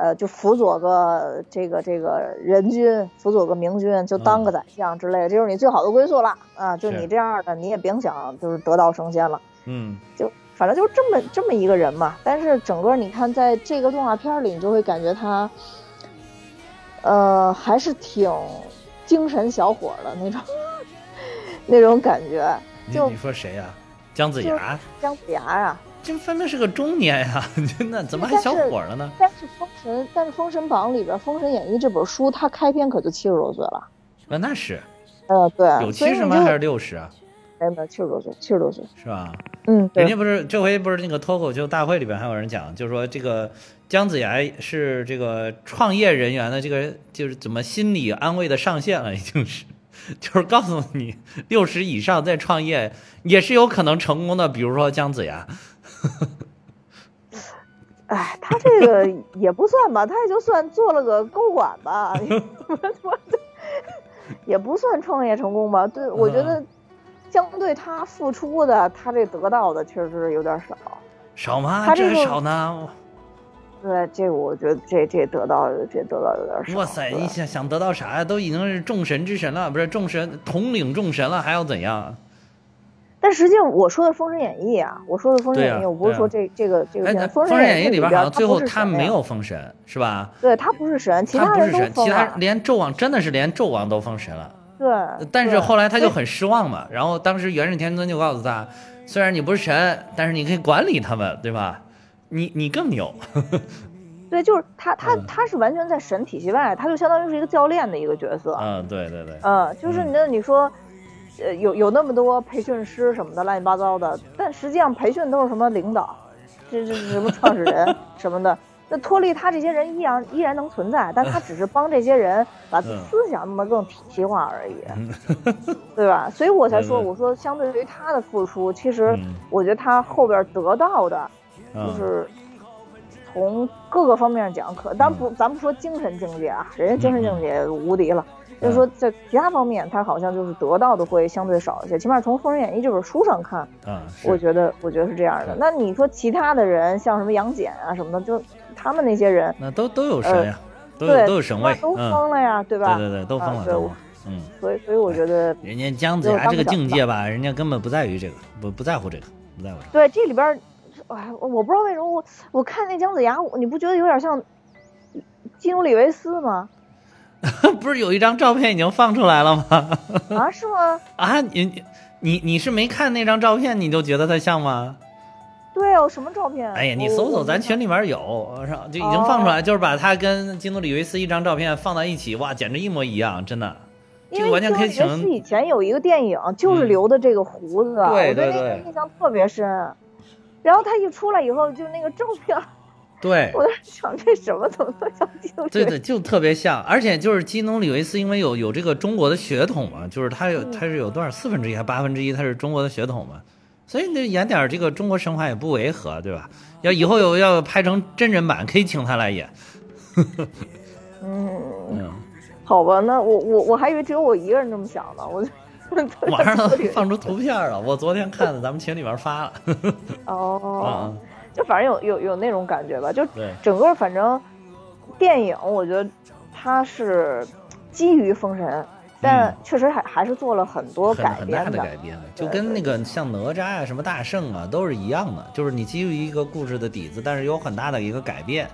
呃，就辅佐个这个这个人君，辅佐个明君，就当个宰相之类的，这就是你最好的归宿了啊！就你这样的，你也别想就是得道升仙了。嗯，就反正就是这么这么一个人嘛。但是整个你看，在这个动画片里，你就会感觉他，呃，还是挺精神小伙的那种 那种感觉。就你说谁呀？姜子牙？姜子牙呀。这分明是个中年呀，真的怎么还小伙了呢？但是封神，但是封神榜里边《封神演义》这本书，它开篇可就七十多岁了。啊，那是，呃，对，有七十吗？还是六十啊？没有，七十多岁，七十多岁，是吧？嗯，人家不是这回不是那个脱口秀大会里边还有人讲，就是说这个姜子牙是这个创业人员的这个就是怎么心理安慰的上限了，已经是，就是告诉你六十以上再创业也是有可能成功的，比如说姜子牙。哎，他这个也不算吧，他也就算做了个高管吧，也不算创业成功吧。对，我觉得相对他付出的，他这得到的确实有点少。少吗？他这少呢？对，这个我觉得这这得到这得到有点少。哇塞，你想想得到啥呀？都已经是众神之神了，不是众神统领众神了，还要怎样？但实际上，我说的《封神演义》啊，我说的《封神演义》，我不是说这这个这个《封神演义》里边好像最后他没有封神，是吧？对他不是神，其他人都封其他连纣王真的是连纣王都封神了。对。但是后来他就很失望嘛，然后当时元始天尊就告诉他，虽然你不是神，但是你可以管理他们，对吧？你你更牛。对，就是他 他他是完全在神体系外，他就相当于是一个教练的一个角色。嗯，对对对。嗯，就是那你说。呃，有有那么多培训师什么的乱七八糟的，但实际上培训都是什么领导，这这什么创始人 什么的，那脱离他这些人依然依然能存在，但他只是帮这些人把思想弄得更体系化而已，对吧？所以我才说，我说相对于他的付出，其实我觉得他后边得到的，就是从各个方面讲，可咱不咱不说精神境界啊，人家精神境界无敌了。就是说，在其他方面，他好像就是得到的会相对少一些。起码从《封神演义》这本书上看，啊，我觉得，我觉得是这样的。那你说其他的人，像什么杨戬啊什么的，就他们那些人，那都都有神呀，都有都有神位，都封了呀，对吧？对对对，都封了，都封。嗯，所以所以我觉得，人家姜子牙这个境界吧，人家根本不在于这个，不不在乎这个，不在乎。对，这里边，哎，我不知道为什么我我看那姜子牙，你不觉得有点像基努里维斯吗？不是有一张照片已经放出来了吗？啊，是吗？啊，你你你是没看那张照片，你就觉得他像吗？对哦，什么照片？哎呀，你搜搜，咱群里面有，就已经放出来，就是把他跟基努里维斯一张照片放到一起，哇，简直一模一样，真的。因为完全可以请。以前有一个电影，就是留的这个胡子，对对对，印象特别深。然后他一出来以后，就那个照片。对，我在想这什么怎么像基努？对对，就特别像，而且就是基努里维斯，因为有有这个中国的血统嘛，就是他有他是有多少四分之一还八分之一，他是中国的血统嘛，所以那演点这个中国神话也不违和，对吧？要以后有要拍成真人版，可以请他来演。嗯嗯，好吧，那我我我还以为只有我一个人这么想呢，我就 网上都放出图片了，我昨天看的，咱们群里边发了。哦。就反正有有有那种感觉吧，就整个反正电影，我觉得它是基于封神，但确实还还是做了很多改编的改编，就跟那个像哪吒啊、什么大圣啊都是一样的，就是你基于一个故事的底子，但是有很大的一个改变，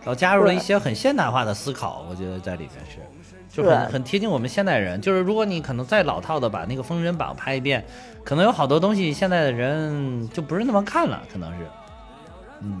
然后加入了一些很现代化的思考，我觉得在里面是就很很贴近我们现代人。就是如果你可能再老套的把那个封神榜拍一遍，可能有好多东西现在的人就不是那么看了，可能是。嗯，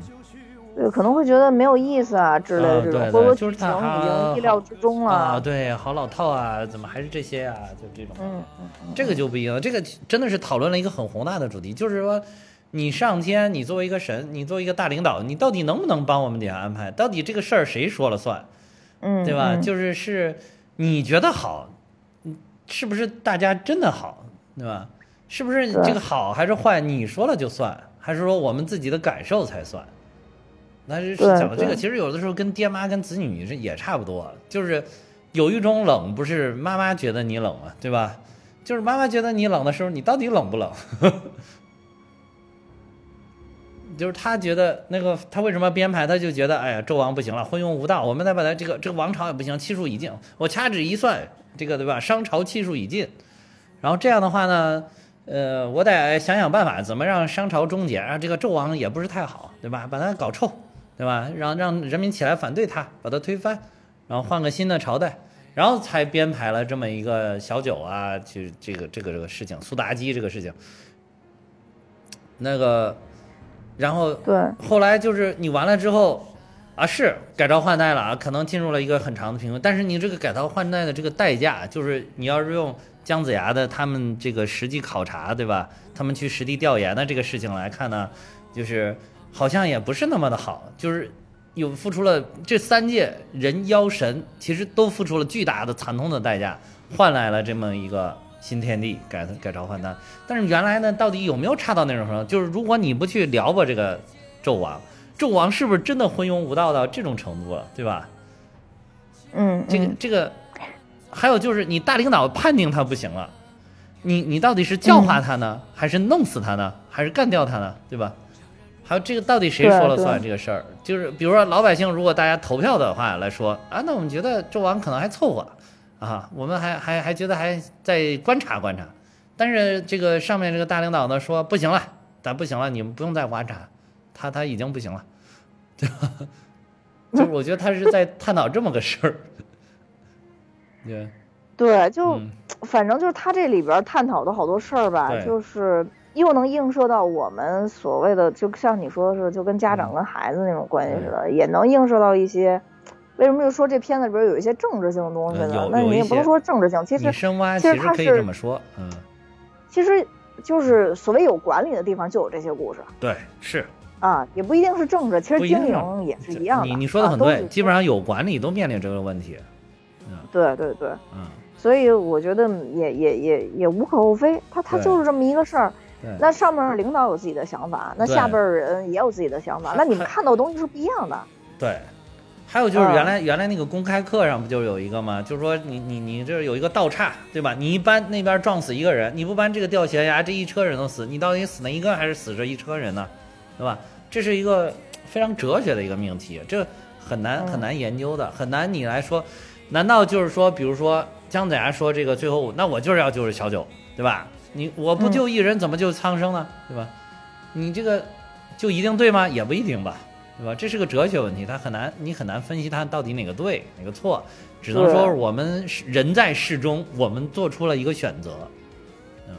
对，可能会觉得没有意思啊之类的这种，或者说剧情已经意料之中了啊。对，好老套啊，怎么还是这些啊？就这种，嗯嗯，这个就不一样。这个真的是讨论了一个很宏大的主题，就是说，你上天，你作为一个神，你作为一个大领导，你到底能不能帮我们点安排？到底这个事儿谁说了算？嗯，对吧？就是是你觉得好，是不是大家真的好？对吧？是不是这个好还是坏？你说了就算。还是说我们自己的感受才算？那是讲的这个，其实有的时候跟爹妈跟子女是也差不多，就是有一种冷，不是妈妈觉得你冷啊，对吧？就是妈妈觉得你冷的时候，你到底冷不冷？就是他觉得那个他为什么编排？他就觉得哎呀，纣王不行了，昏庸无道，我们再把他这个这个王朝也不行，气数已尽，我掐指一算，这个对吧？商朝气数已尽，然后这样的话呢？呃，我得想想办法，怎么让商朝终结？让这个纣王也不是太好，对吧？把他搞臭，对吧？让让人民起来反对他，把他推翻，然后换个新的朝代，然后才编排了这么一个小九啊，就这个这个这个事情，苏妲己这个事情。那个，然后对，后来就是你完了之后，啊，是改朝换代了啊，可能进入了一个很长的平衡。但是你这个改朝换代的这个代价，就是你要是用姜子牙的他们这个实际考察，对吧？他们去实地调研的这个事情来看呢，就是好像也不是那么的好，就是有付出了这三界人妖神，其实都付出了巨大的惨痛的代价，换来了这么一个新天地，改改朝换代。但是原来呢，到底有没有差到那种程度？就是如果你不去撩拨这个纣王。纣王是不是真的昏庸无道到这种程度了，对吧？嗯，这个这个，还有就是你大领导判定他不行了，你你到底是教化他呢，还是弄死他呢，还是干掉他呢，对吧？还有这个到底谁说了算这个事儿？就是比如说老百姓如果大家投票的话来说啊，那我们觉得纣王可能还凑合啊，我们还还还觉得还在观察观察，但是这个上面这个大领导呢说不行了，咱不行了，你们不用再观察。他他已经不行了，对吧？就是我觉得他是在探讨这么个事儿，对，对，就 反正就是他这里边探讨的好多事儿吧，就是又能映射到我们所谓的，就像你说的是，就跟家长跟孩子那种关系似的，也能映射到一些。为什么就说这片子里边有一些政治性的东西呢？那你也不能说政治性，其实深挖，其实可以这么说，嗯，其实就是所谓有管理的地方就有这些故事，对，是。啊，也不一定是政治，其实经营也是一样的。你你说的很对，基本上有管理都面临这个问题。嗯，对对对，嗯，所以我觉得也也也也无可厚非，他他就是这么一个事儿。那上面领导有自己的想法，那下边人也有自己的想法，那你们看到的东西是不一样的。对，还有就是原来原来那个公开课上不就有一个吗？就是说你你你这有一个道岔，对吧？你一搬那边撞死一个人，你不搬这个掉悬崖，这一车人都死，你到底死那一个还是死这一车人呢？对吧？这是一个非常哲学的一个命题，这很难很难研究的，很难你来说，难道就是说，比如说姜子牙说这个最后，那我就是要救小九，对吧？你我不救一人，怎么救苍生呢？对吧？你这个就一定对吗？也不一定吧，对吧？这是个哲学问题，它很难，你很难分析它到底哪个对哪个错，只能说我们人在世中，我们做出了一个选择，嗯，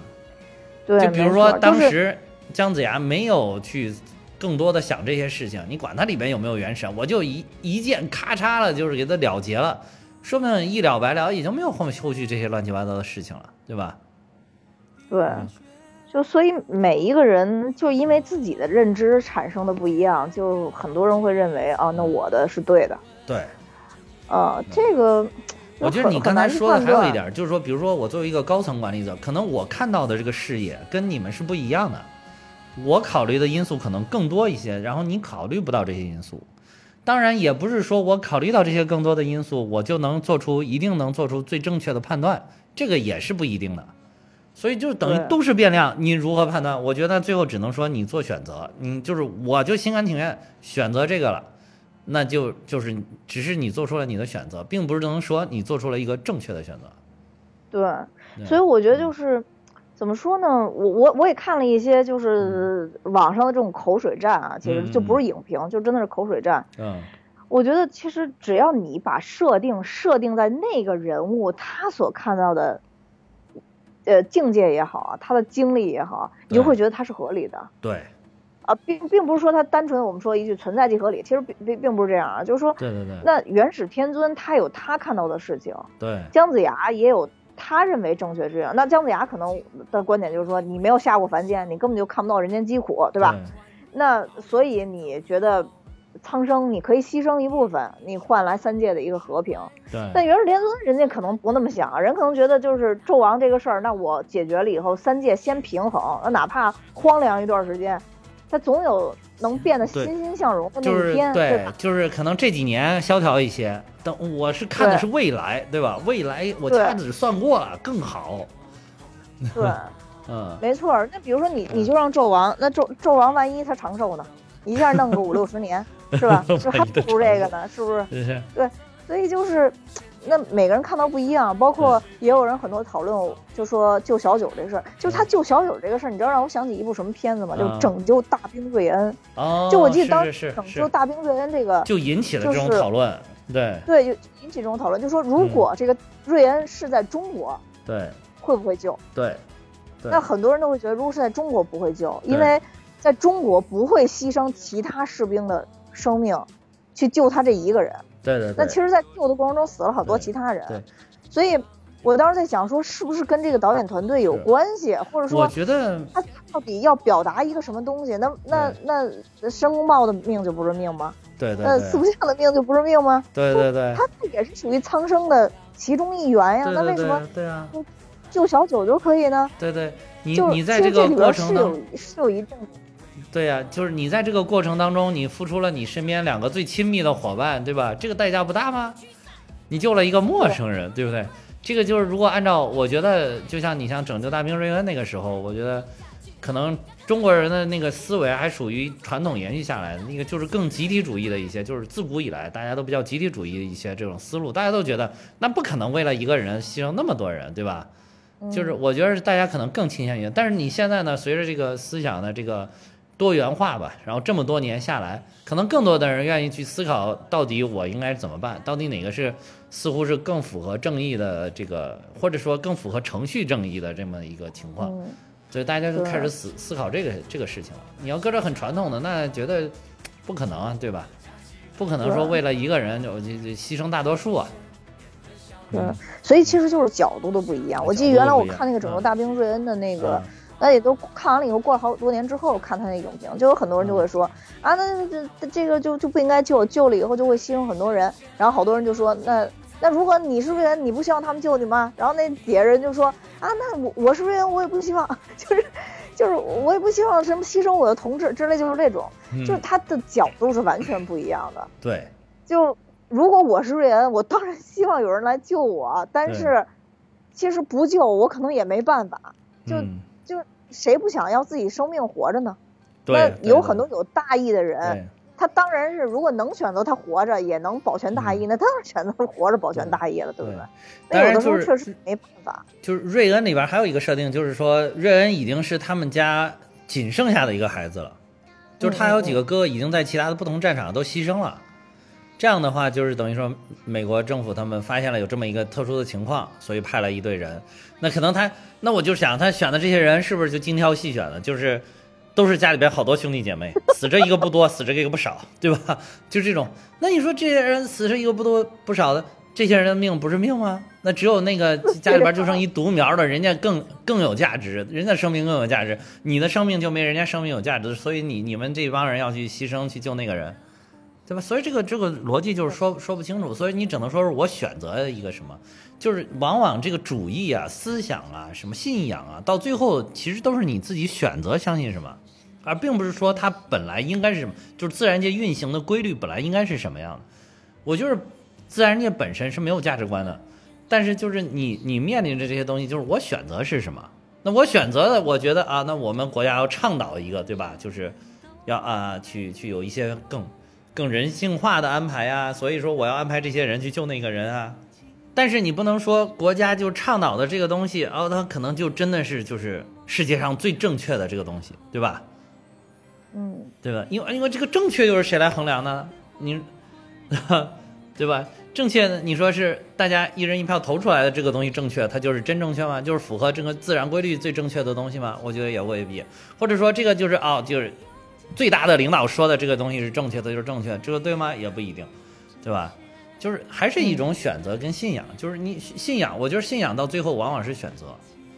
对，就比如说当时。姜子牙没有去更多的想这些事情，你管它里边有没有元神，我就一一剑咔嚓了，就是给他了结了，说不定一了百了，已经没有后后续这些乱七八糟的事情了，对吧？对，就所以每一个人就因为自己的认知产生的不一样，就很多人会认为啊，那我的是对的。对，呃，这个。我觉得你刚才说的还有一点，就是说，比如说我作为一个高层管理者，可能我看到的这个视野跟你们是不一样的。我考虑的因素可能更多一些，然后你考虑不到这些因素。当然，也不是说我考虑到这些更多的因素，我就能做出一定能做出最正确的判断，这个也是不一定的。所以就等于都是变量，你如何判断？我觉得最后只能说你做选择，你就是我就心甘情愿选择这个了，那就就是只是你做出了你的选择，并不是能说你做出了一个正确的选择。对，所以我觉得就是。怎么说呢？我我我也看了一些，就是网上的这种口水战啊，其实就不是影评，就真的是口水战。嗯，我觉得其实只要你把设定设定在那个人物他所看到的，呃境界也好啊，他的经历也好，你就会觉得他是合理的。对。啊，并并不是说他单纯我们说一句存在即合理，其实并并并不是这样啊，就是说，对对对。那元始天尊他有他看到的事情，对。姜子牙也有。他认为正确之样，那姜子牙可能的观点就是说，你没有下过凡间，你根本就看不到人间疾苦，对吧？那所以你觉得苍生你可以牺牲一部分，你换来三界的一个和平。对。但元始天尊人家可能不那么想，人可能觉得就是纣王这个事儿，那我解决了以后，三界先平衡，那哪怕荒凉一段时间，他总有。能变得欣欣向荣的那一天，对，就是可能这几年萧条一些。等我是看的是未来，对吧？未来我掐指算过了，更好。对，嗯，没错。那比如说你，你就让纣王，那纣纣王万一他长寿呢？一下弄个五六十年，是吧？就还不如这个呢，是不是？对，所以就是。那每个人看到不一样，包括也有人很多讨论，就说救小九这事儿，就他救小九这个事儿，你知道让我想起一部什么片子吗？就拯救大兵瑞恩。哦，就我记得当时拯救大兵瑞恩这个，就引起了这种讨论。对对，就引起这种讨论，就说如果这个瑞恩是在中国，对，会不会救？对，那很多人都会觉得，如果是在中国不会救，因为在中国不会牺牲其他士兵的生命。去救他这一个人。对对对。那其实，在救的过程中死了好多其他人。对。所以，我当时在想，说是不是跟这个导演团队有关系，或者说，我觉得他到底要表达一个什么东西？那那那申公豹的命就不是命吗？对对。那四不像的命就不是命吗？对对对。他也是属于苍生的其中一员呀。那为什么？对啊。救小九就可以呢？对对。你你在这个过程当中是有一定。对呀，就是你在这个过程当中，你付出了你身边两个最亲密的伙伴，对吧？这个代价不大吗？你救了一个陌生人，对不对？这个就是如果按照我觉得，就像你像拯救大兵瑞恩那个时候，我觉得可能中国人的那个思维还属于传统延续下来的那个，就是更集体主义的一些，就是自古以来大家都比较集体主义的一些这种思路，大家都觉得那不可能为了一个人牺牲那么多人，对吧？就是我觉得大家可能更倾向于，但是你现在呢，随着这个思想的这个。多元化吧，然后这么多年下来，可能更多的人愿意去思考，到底我应该怎么办？到底哪个是似乎是更符合正义的这个，或者说更符合程序正义的这么一个情况？所以大家就开始思思考这个这个事情了。你要搁这很传统的，那绝对不可能啊，对吧？不可能说为了一个人就就牺牲大多数啊。对，所以其实就是角度都不一样。我记得原来我看那个《拯救大兵瑞恩》的那个。那也都看完了以后，过了好多年之后看他那影评，就有很多人就会说啊，那这这个就就不应该救，救了以后就会牺牲很多人。然后好多人就说，那那如果你是瑞恩，你不希望他们救你吗？然后那底下人就说啊，那我我是瑞恩，我也不希望，就是就是我也不希望什么牺牲我的同志之类，就是这种，就是他的角度是完全不一样的。对，就如果我是瑞恩，我当然希望有人来救我，但是其实不救我可能也没办法，就。就谁不想要自己生命活着呢？那有很多有大义的人，他当然是如果能选择他活着，也能保全大义，那当然选择活着保全大义了，对不对？但有的时候确实没办法。就是瑞恩里边还有一个设定，就是说瑞恩已经是他们家仅剩下的一个孩子了，就是他有几个哥哥已经在其他的不同战场都牺牲了。这样的话，就是等于说，美国政府他们发现了有这么一个特殊的情况，所以派了一队人。那可能他，那我就想，他选的这些人是不是就精挑细选的？就是 都是家里边好多兄弟姐妹，死这一个不多，死这一个不少，对吧？就这种。那你说这些人死这一个不多不少的，这些人的命不是命吗？那只有那个家里边就剩一独苗的，人家更更有价值，人家生命更有价值，你的生命就没人家生命有价值，所以你你们这帮人要去牺牲去救那个人。对吧？所以这个这个逻辑就是说说不清楚，所以你只能说是我选择一个什么，就是往往这个主义啊、思想啊、什么信仰啊，到最后其实都是你自己选择相信什么，而并不是说它本来应该是什么，就是自然界运行的规律本来应该是什么样的。我就是自然界本身是没有价值观的，但是就是你你面临着这些东西，就是我选择是什么？那我选择的，我觉得啊，那我们国家要倡导一个，对吧？就是要啊去去有一些更。更人性化的安排啊，所以说我要安排这些人去救那个人啊，但是你不能说国家就倡导的这个东西，哦，它可能就真的是就是世界上最正确的这个东西，对吧？嗯，对吧？因为因为这个正确又是谁来衡量呢？你，对吧？正确，你说是大家一人一票投出来的这个东西正确，它就是真正确吗？就是符合这个自然规律最正确的东西吗？我觉得也未必，或者说这个就是哦，就是。最大的领导说的这个东西是正确的，就是正确，这个对吗？也不一定，对吧？就是还是一种选择跟信仰，就是你信仰，我觉得信仰到最后往往是选择，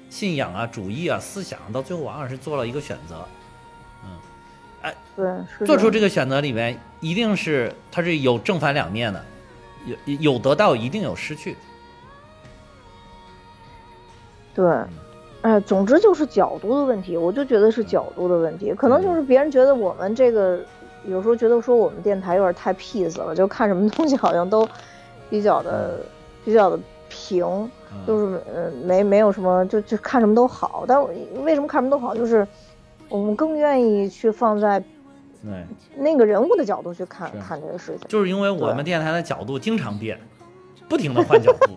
信仰啊、主义啊、思想到最后往往是做了一个选择，嗯，哎，对，做出这个选择里面一定是它是有正反两面的，有有得到，一定有失去，对。哎，总之就是角度的问题，我就觉得是角度的问题，可能就是别人觉得我们这个有时候觉得说我们电台有点太 peace 了，就看什么东西好像都比较的比较的平，就是呃没没有什么就就看什么都好，但为什么看什么都好？就是我们更愿意去放在对。那个人物的角度去看看这个事情，就是因为我们电台的角度经常变，不停的换角度，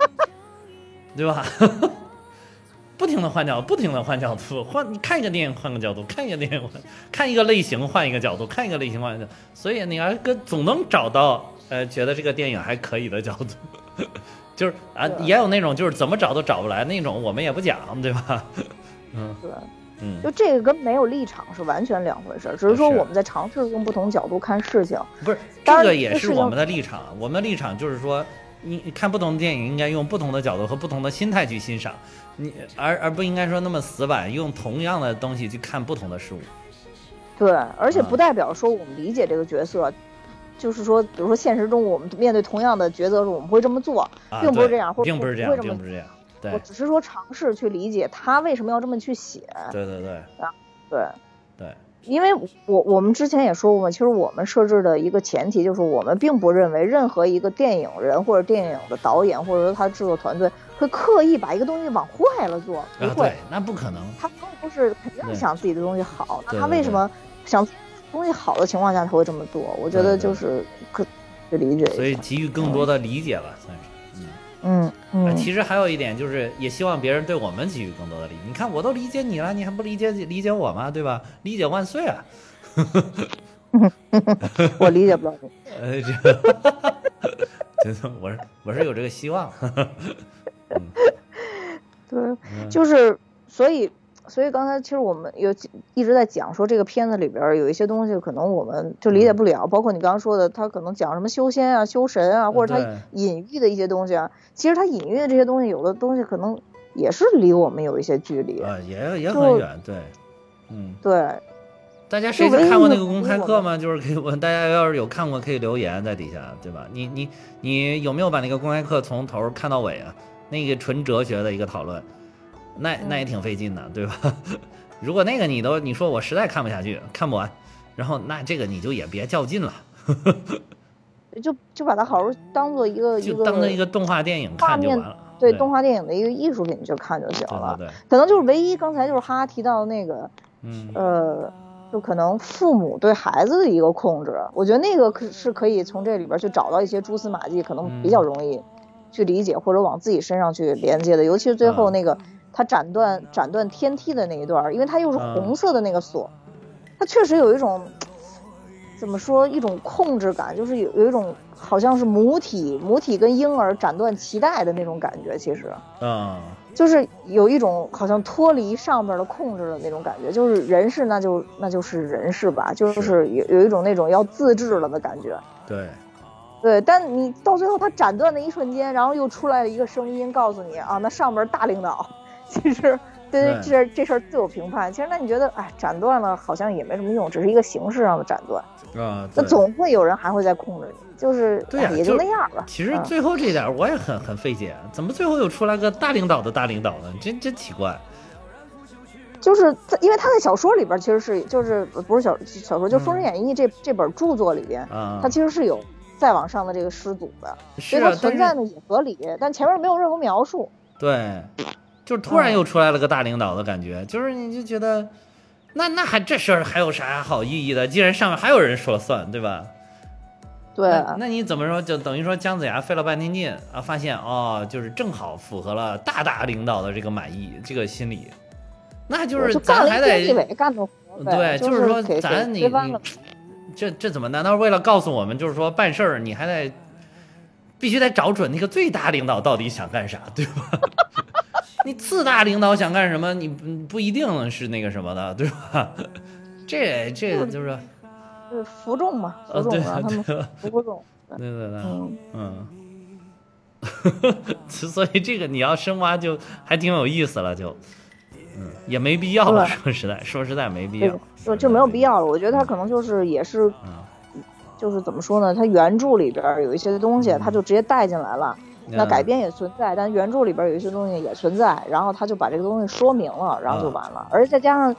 对吧？不停的换角，不停的换角度，换你看一个电影换个角度，看一个电影换，看一个类型换一个角度，看一个类型换一个，所以你要跟总能找到呃觉得这个电影还可以的角度，就是啊也有那种就是怎么找都找不来那种，我们也不讲，对吧？嗯，对，嗯，就这个跟没有立场是完全两回事儿，只是说我们在尝试用不同角度看事情。不是这个也是我们的立场，我们的立场就是说，你你看不同的电影应该用不同的角度和不同的心态去欣赏，你而而不应该说那么死板，用同样的东西去看不同的事物。对，而且啊不代表说我们理解这个角色，就是说，比如说现实中我们面对同样的抉择时，我们会这么做，啊，并不是这样或者并不是这样，并不是这样。对我只是说尝试去理解他为什么要这么去写。对对对对，对，因为我我们之前也说过嘛，其实我们设置的一个前提就是，我们并不认为任何一个电影人或者电影的导演或者说他制作团队会刻意把一个东西往坏了做，不会那不可能。他都不是肯定对想自己的东西好，那他为什么想东西好的情况下他会这么做？我觉得就是可去理解所以。给予更多的理解吧，算是。嗯。嗯其实还有一点就是，也希望别人对我们给予更多的理解。你看，我都理解你了，你还不理解理解我吗？对吧？理解万岁啊！我理解不了你。呃，这个，真的，我是我是有这个希望。对，嗯就是所以所以刚才其实我们有一直在讲说这个片子里边儿有一些东西可能我们就理解不了，包括你刚刚说的，他可能讲什么修仙啊、修神啊，或者他隐喻的一些东西啊，其实他隐喻的这些东西，有的东西可能也是离我们有一些距离。啊，也也很远，对，嗯。对，大家谁看过那个公开课吗？就是可以问大家，要是有看过，可以留言在底下，对吧？你你你有没有把那个公开课从头看到尾啊？那个纯哲学的一个讨论，那那也挺费劲的，对吧？如果那个你都你说我实在看不下去，看不完，然后那这个你就也别较劲了，就就把它好好当做一个一个就当做一个动画电影看就完了。对对动画电影的一个艺术品就看就行了。对对对，可能就是唯一刚才就是哈哈提到那个嗯呃，就可能父母对孩子的一个控制，我觉得那个可是可以从这里边去找到一些蛛丝马迹，可能比较容易去理解或者往自己身上去连接的。尤其是最后嗯那个他斩断斩断天梯的那一段，因为它又是嗯红色的那个锁，它确实有一种怎么说一种控制感，就是有有一种好像是母体母体跟婴儿斩断脐带的那种感觉，其实。嗯就是有一种好像脱离上边的控制的那种感觉，就是人是那就那就是人是吧，就是有有一种那种要自制了的感觉。对对，但你到最后他斩断的一瞬间，然后又出来了一个声音告诉你啊，那上边大领导其实对对这这事儿自有评判。其实那你觉得，哎，斩断了好像也没什么用，只是一个形式上的斩断。啊，那总会有人还会再控制你，就是对呀就就那样吧。嗯其实最后这点我也很很费解，怎么最后又出来个大领导的大领导呢？真真奇怪。就是在，因为他在小说里边其实是就是不是小小说，就《封神嗯演义》这、这本著作里边，啊，它其实是有再往上的这个师祖的，所以它是啊，但是存在呢也合理，但前面没有任何描述。对，就是突然嗯又出来了个大领导的感觉，就是你就觉得，那那还这事儿还有啥好意义的？既然上面还有人说了算，对吧？对，那那你怎么说？就等于说姜子牙费了半天劲啊，发现哦，就是正好符合了大大领导的这个满意这个心理，那就是咱还得对，就是说咱你你。这这怎么？难道为了告诉我们，就是说办事儿你还得必须得找准那个最大领导到底想干啥，对吧？你次大领导想干什么，你不不一定是那个什么的，对吧？这这个就是，就是服众嘛，服呃，众对让他们服众。对对对，嗯，嗯，所以这个你要深挖就还挺有意思了，就，嗯，也没必要了。说实在，说实在没必要，，就就没有必要了。我觉得他可能就是也是，嗯，就是怎么说呢？他原著里边有一些东西，他就直接带进来了。那嗯改编也存在，但原著里边有一些东西也存在，然后他就把这个东西说明了，然后就完了。而再加上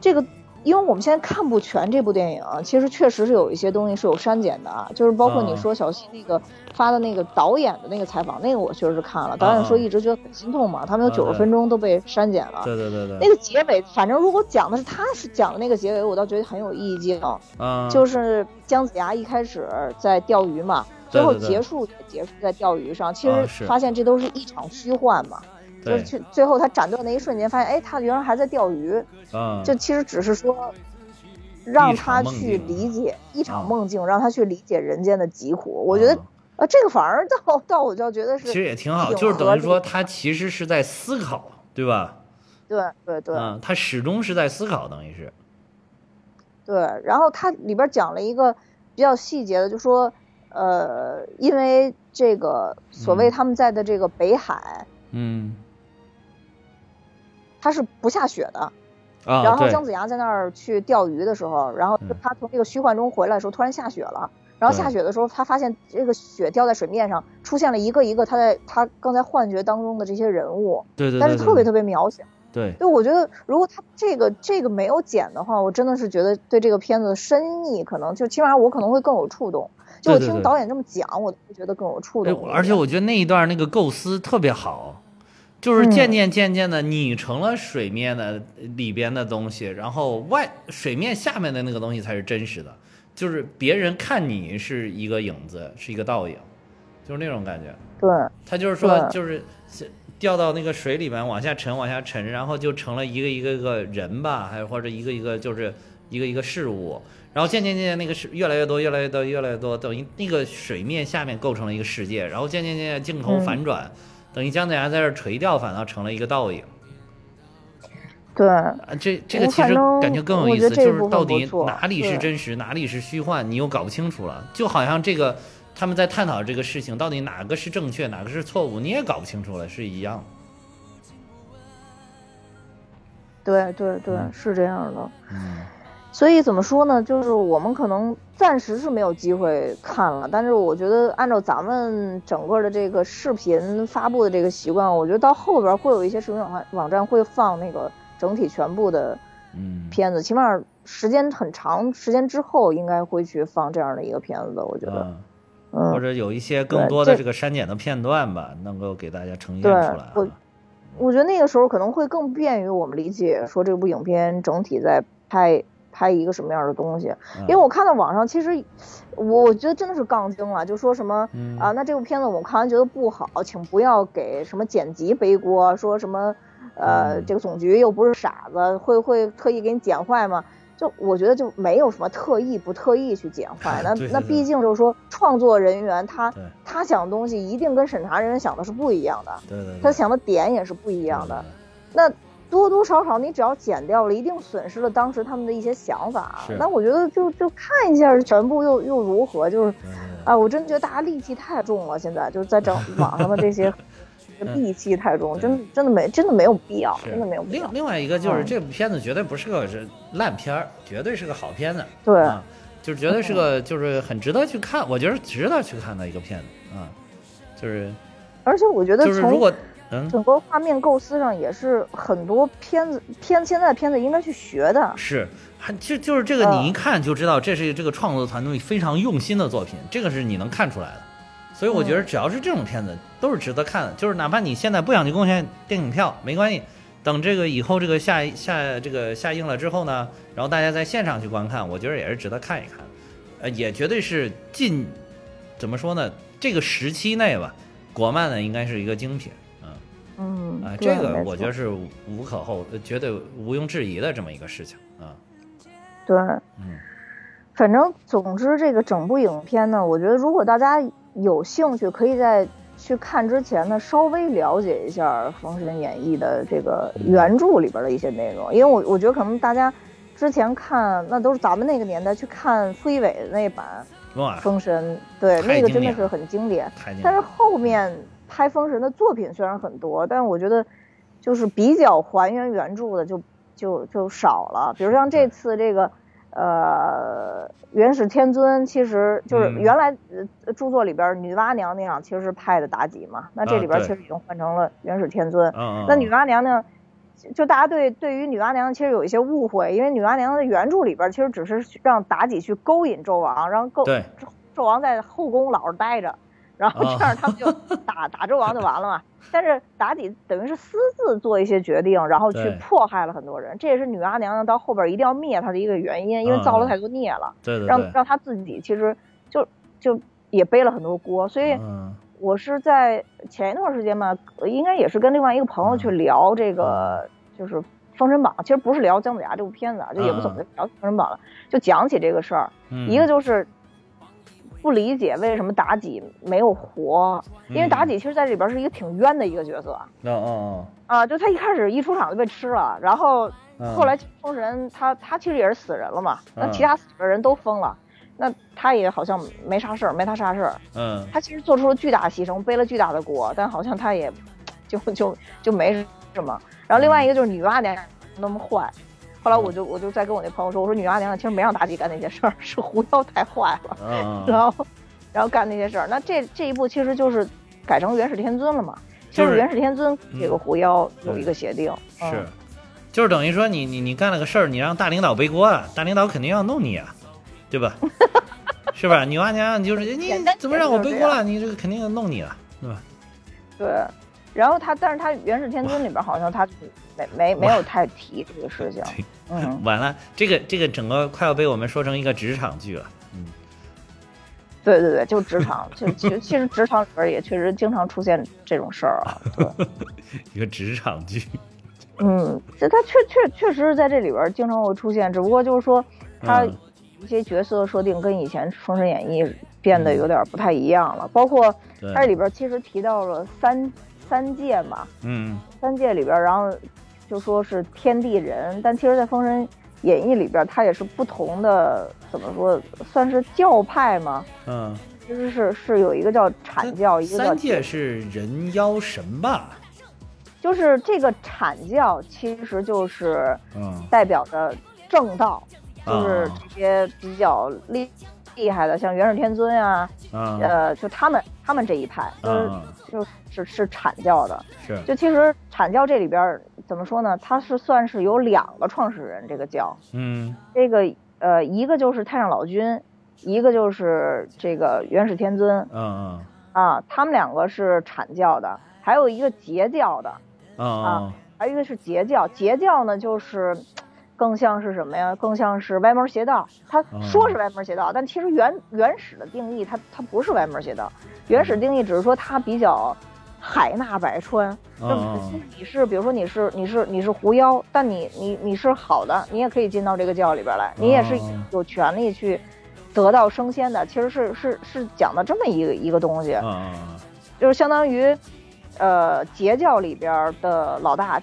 这个，因为我们现在看不全这部电影，其实确实是有一些东西是有删减的啊，就是包括你啊说小西那个发的那个导演的那个采访，那个我确实是看了，导演说一直觉得很心痛嘛，他们有九十分钟都被删减了。对对对对，那个结尾，反正如果讲的是他是讲的那个结尾，我倒觉得很有意境。嗯，就是姜子牙一开始在钓鱼嘛，最后结束也结束在钓鱼上。其实发现这都是一场虚幻嘛，就是，去最后他斩断那一瞬间，发现哎，他原来还在钓鱼。嗯，这其实只是说让他去理解一场啊梦境，让他去理解人间的疾苦。我觉得啊呃，这个反而倒倒我倒觉得是其实也挺好，就是等于说他其实是在思考，对吧？对对对，嗯，他始终是在思考，等于是。对，然后他里边讲了一个比较细节的，就说，呃，因为这个所谓他们在的这个北海，嗯，它是不下雪的，啊，然后姜子牙在那儿去钓鱼的时候，然后他从这个虚幻中回来的时候，突然下雪了，然后下雪的时候，他发现这个雪掉在水面上，出现了一个一个他在他刚才幻觉当中的这些人物，对对，但是特别特别渺小，对，就我觉得如果他这个这个没有剪的话，我真的是觉得对这个片子的深意可能就起码我可能会更有触动，就我听导演这么讲，我会觉得更有触动，而且我觉得那一段那个构思特别好。就是渐渐渐渐的，你成了水面的里边的东西，然后外水面下面的那个东西才是真实的。就是别人看你是一个影子，是一个倒影，就是那种感觉。对，他就是说，就是掉到那个水里面往下沉，往下沉，然后就成了一个一个个人吧，还或者一个一个就是一个一个事物，然后渐渐渐渐那个是越来越多，越来越多，越来越多，等于那个水面下面构成了一个世界，然后渐渐渐渐镜头反转。等于姜子牙在这垂钓，反倒成了一个倒影。对，这这个其实感觉更有意思，就是到底哪里是真实，哪里是虚幻，你又搞不清楚了。就好像这个他们在探讨这个事情，到底哪个是正确，哪个是错误，你也搞不清楚了，是一样。对对对，是这样的。嗯。所以怎么说呢？就是我们可能暂时是没有机会看了，但是我觉得按照咱们整个的这个视频发布的这个习惯，我觉得到后边会有一些视频网网站会放那个整体全部的片子，起码时间很长时间之后应该会去放这样的一个片子的。我觉得，嗯或者有一些更多的这个删减的片段吧，能够给大家呈现出来。我我觉得那个时候可能会更便于我们理解，说这部影片整体在拍。拍一个什么样的东西？因为我看到网上，其实我觉得真的是杠精了，就说什么啊，那这部片子我看完觉得不好，请不要给什么剪辑背锅，说什么呃，这个总局又不是傻子，会会特意给你剪坏吗？就我觉得就没有什么特意不特意去剪坏，那那毕竟就是说创作人员他他想的东西一定跟审查人员想的是不一样的，对对，他想的点也是不一样的，那。多多少少，你只要剪掉了，一定损失了当时他们的一些想法。那我觉得就就看一下全部又又如何？就是，啊，我真觉得大家戾气太重了。现在就是在整网上的这些 戾气太重，真的真的没真的没有必要，真的没有必要。另另外一个就是这部片子绝对不是个是烂片儿，绝对是个好片子。对，就是绝对是个就是很值得去看，我觉得值得去看的一个片子啊，就是。而且我觉得就是如果。整个画面构思上也是很多片子片现在的片子应该去学的，是，还就就是这个你一看就知道这是这个创作团队非常用心的作品，这个是你能看出来的。所以我觉得只要是这种片子都是值得看的，就是哪怕你现在不想去贡献电影票没关系，等这个以后这个下下这个下映了之后呢，然后大家在现场去观看，我觉得也是值得看一看，呃，也绝对是近怎么说呢？这个时期内吧，国漫呢应该是一个精品。嗯啊，这个我觉得是无可厚，绝对毋庸置疑的这么一个事情啊。对，嗯，反正总之这个整部影片呢，我觉得如果大家有兴趣，可以在去看之前呢，稍微了解一下《封神演义》的这个原著里边的一些内容，因为我我觉得可能大家之前看那都是咱们那个年代去看傅艺伟的那版《封神》，对，那个真的是很经典，但是后面。拍封神的作品虽然很多，但是我觉得，就是比较还原原著的就就就少了。比如像这次这个，呃，元始天尊其实就是原来著作里边女娲娘娘其实是派的妲己嘛，那这里边其实已经换成了元始天尊。那女娲娘娘，就大家对对于女娲娘娘其实有一些误会，因为女娲娘娘的原著里边其实只是让妲己去勾引纣王，让勾纣王在后宫老实待着。然后这样他们就打 打纣王就完了嘛。但是妲己等于是私自做一些决定，然后去迫害了很多人，这也是女娲娘娘到后边一定要灭她的一个原因，因为造了太多孽了。对对。让让她自己其实就就也背了很多锅，所以我是在前一段时间嘛，应该也是跟另外一个朋友去聊这个，就是《封神榜》，其实不是聊姜子牙这部片子啊，就也不怎么聊《封神榜》了，就讲起这个事儿。一个就是。不理解为什么妲己没有活，因为妲己其实在这里边是一个挺冤的一个角色。嗯嗯嗯啊，就他一开始一出场就被吃了，然后哦，后来封神他他其实也是死人了嘛，那嗯其他死的人都疯了，那他也好像没啥事儿，没他啥事儿。嗯他其实做出了巨大牺牲，背了巨大的锅，但好像他也 就就就没什么。然后另外一个就是女娲娘娘那么坏，后来我就我就在跟我那朋友说，我说女娲娘娘其实没让妲己干那些事儿，是狐妖太坏了，嗯 然后然后干那些事儿。那这这一步其实就是改成元始天尊了嘛，就就是是元始天尊这个狐妖有一个协定，嗯是，就是等于说你你你干了个事儿，你让大领导背锅啊，大领导肯定要弄你啊，对吧？是吧？女娲娘娘就是你怎么让我背锅了？你这个肯定要弄你了，对吧？对。然后他，但是他元始天尊里边好像他没没没有太提这个事情，嗯，完了，这个这个整个快要被我们说成一个职场剧了。嗯，对对对，就职场，就其实其实职场里边也确实经常出现这种事儿啊。对，一个职场剧。嗯，这他确确确实是在这里边经常会出现，只不过就是说他嗯一些角色设定跟以前《封神演义》变得有点不太一样了，包括对它这里边其实提到了三三界嘛，嗯三界里边，然后就说是天地人，但其实，在《封神演义》里边，它也是不同的，怎么说，算是教派嘛。嗯，其实是是有一个叫阐教，一个叫三界是人妖神吧？就是这个阐教，其实就是嗯代表着正道，就是啊这些比较厉厉害的，像元始天尊啊，嗯呃，就他们他们这一派，就是、啊就是是阐教的。是。就其实阐教这里边怎么说呢？它是算是有两个创始人，这个教，嗯。这个呃，一个就是太上老君，一个就是这个元始天尊。嗯嗯。啊，他们两个是阐教的，还有一个截教的，嗯。啊还有一个是截教。截教呢，就是更像是什么呀？更像是歪门邪道。他说是歪门邪道，但其实原原始的定义，它它不是歪门邪道。原始定义只是说它比较海纳百川，就嗯你是比如说你是你是你是狐妖，但你你你是好的，你也可以进到这个教里边来，你也是哦有权利去得到升仙的。其实是是是讲的这么一个一个东西，嗯就是相当于，呃，截教里边的老大，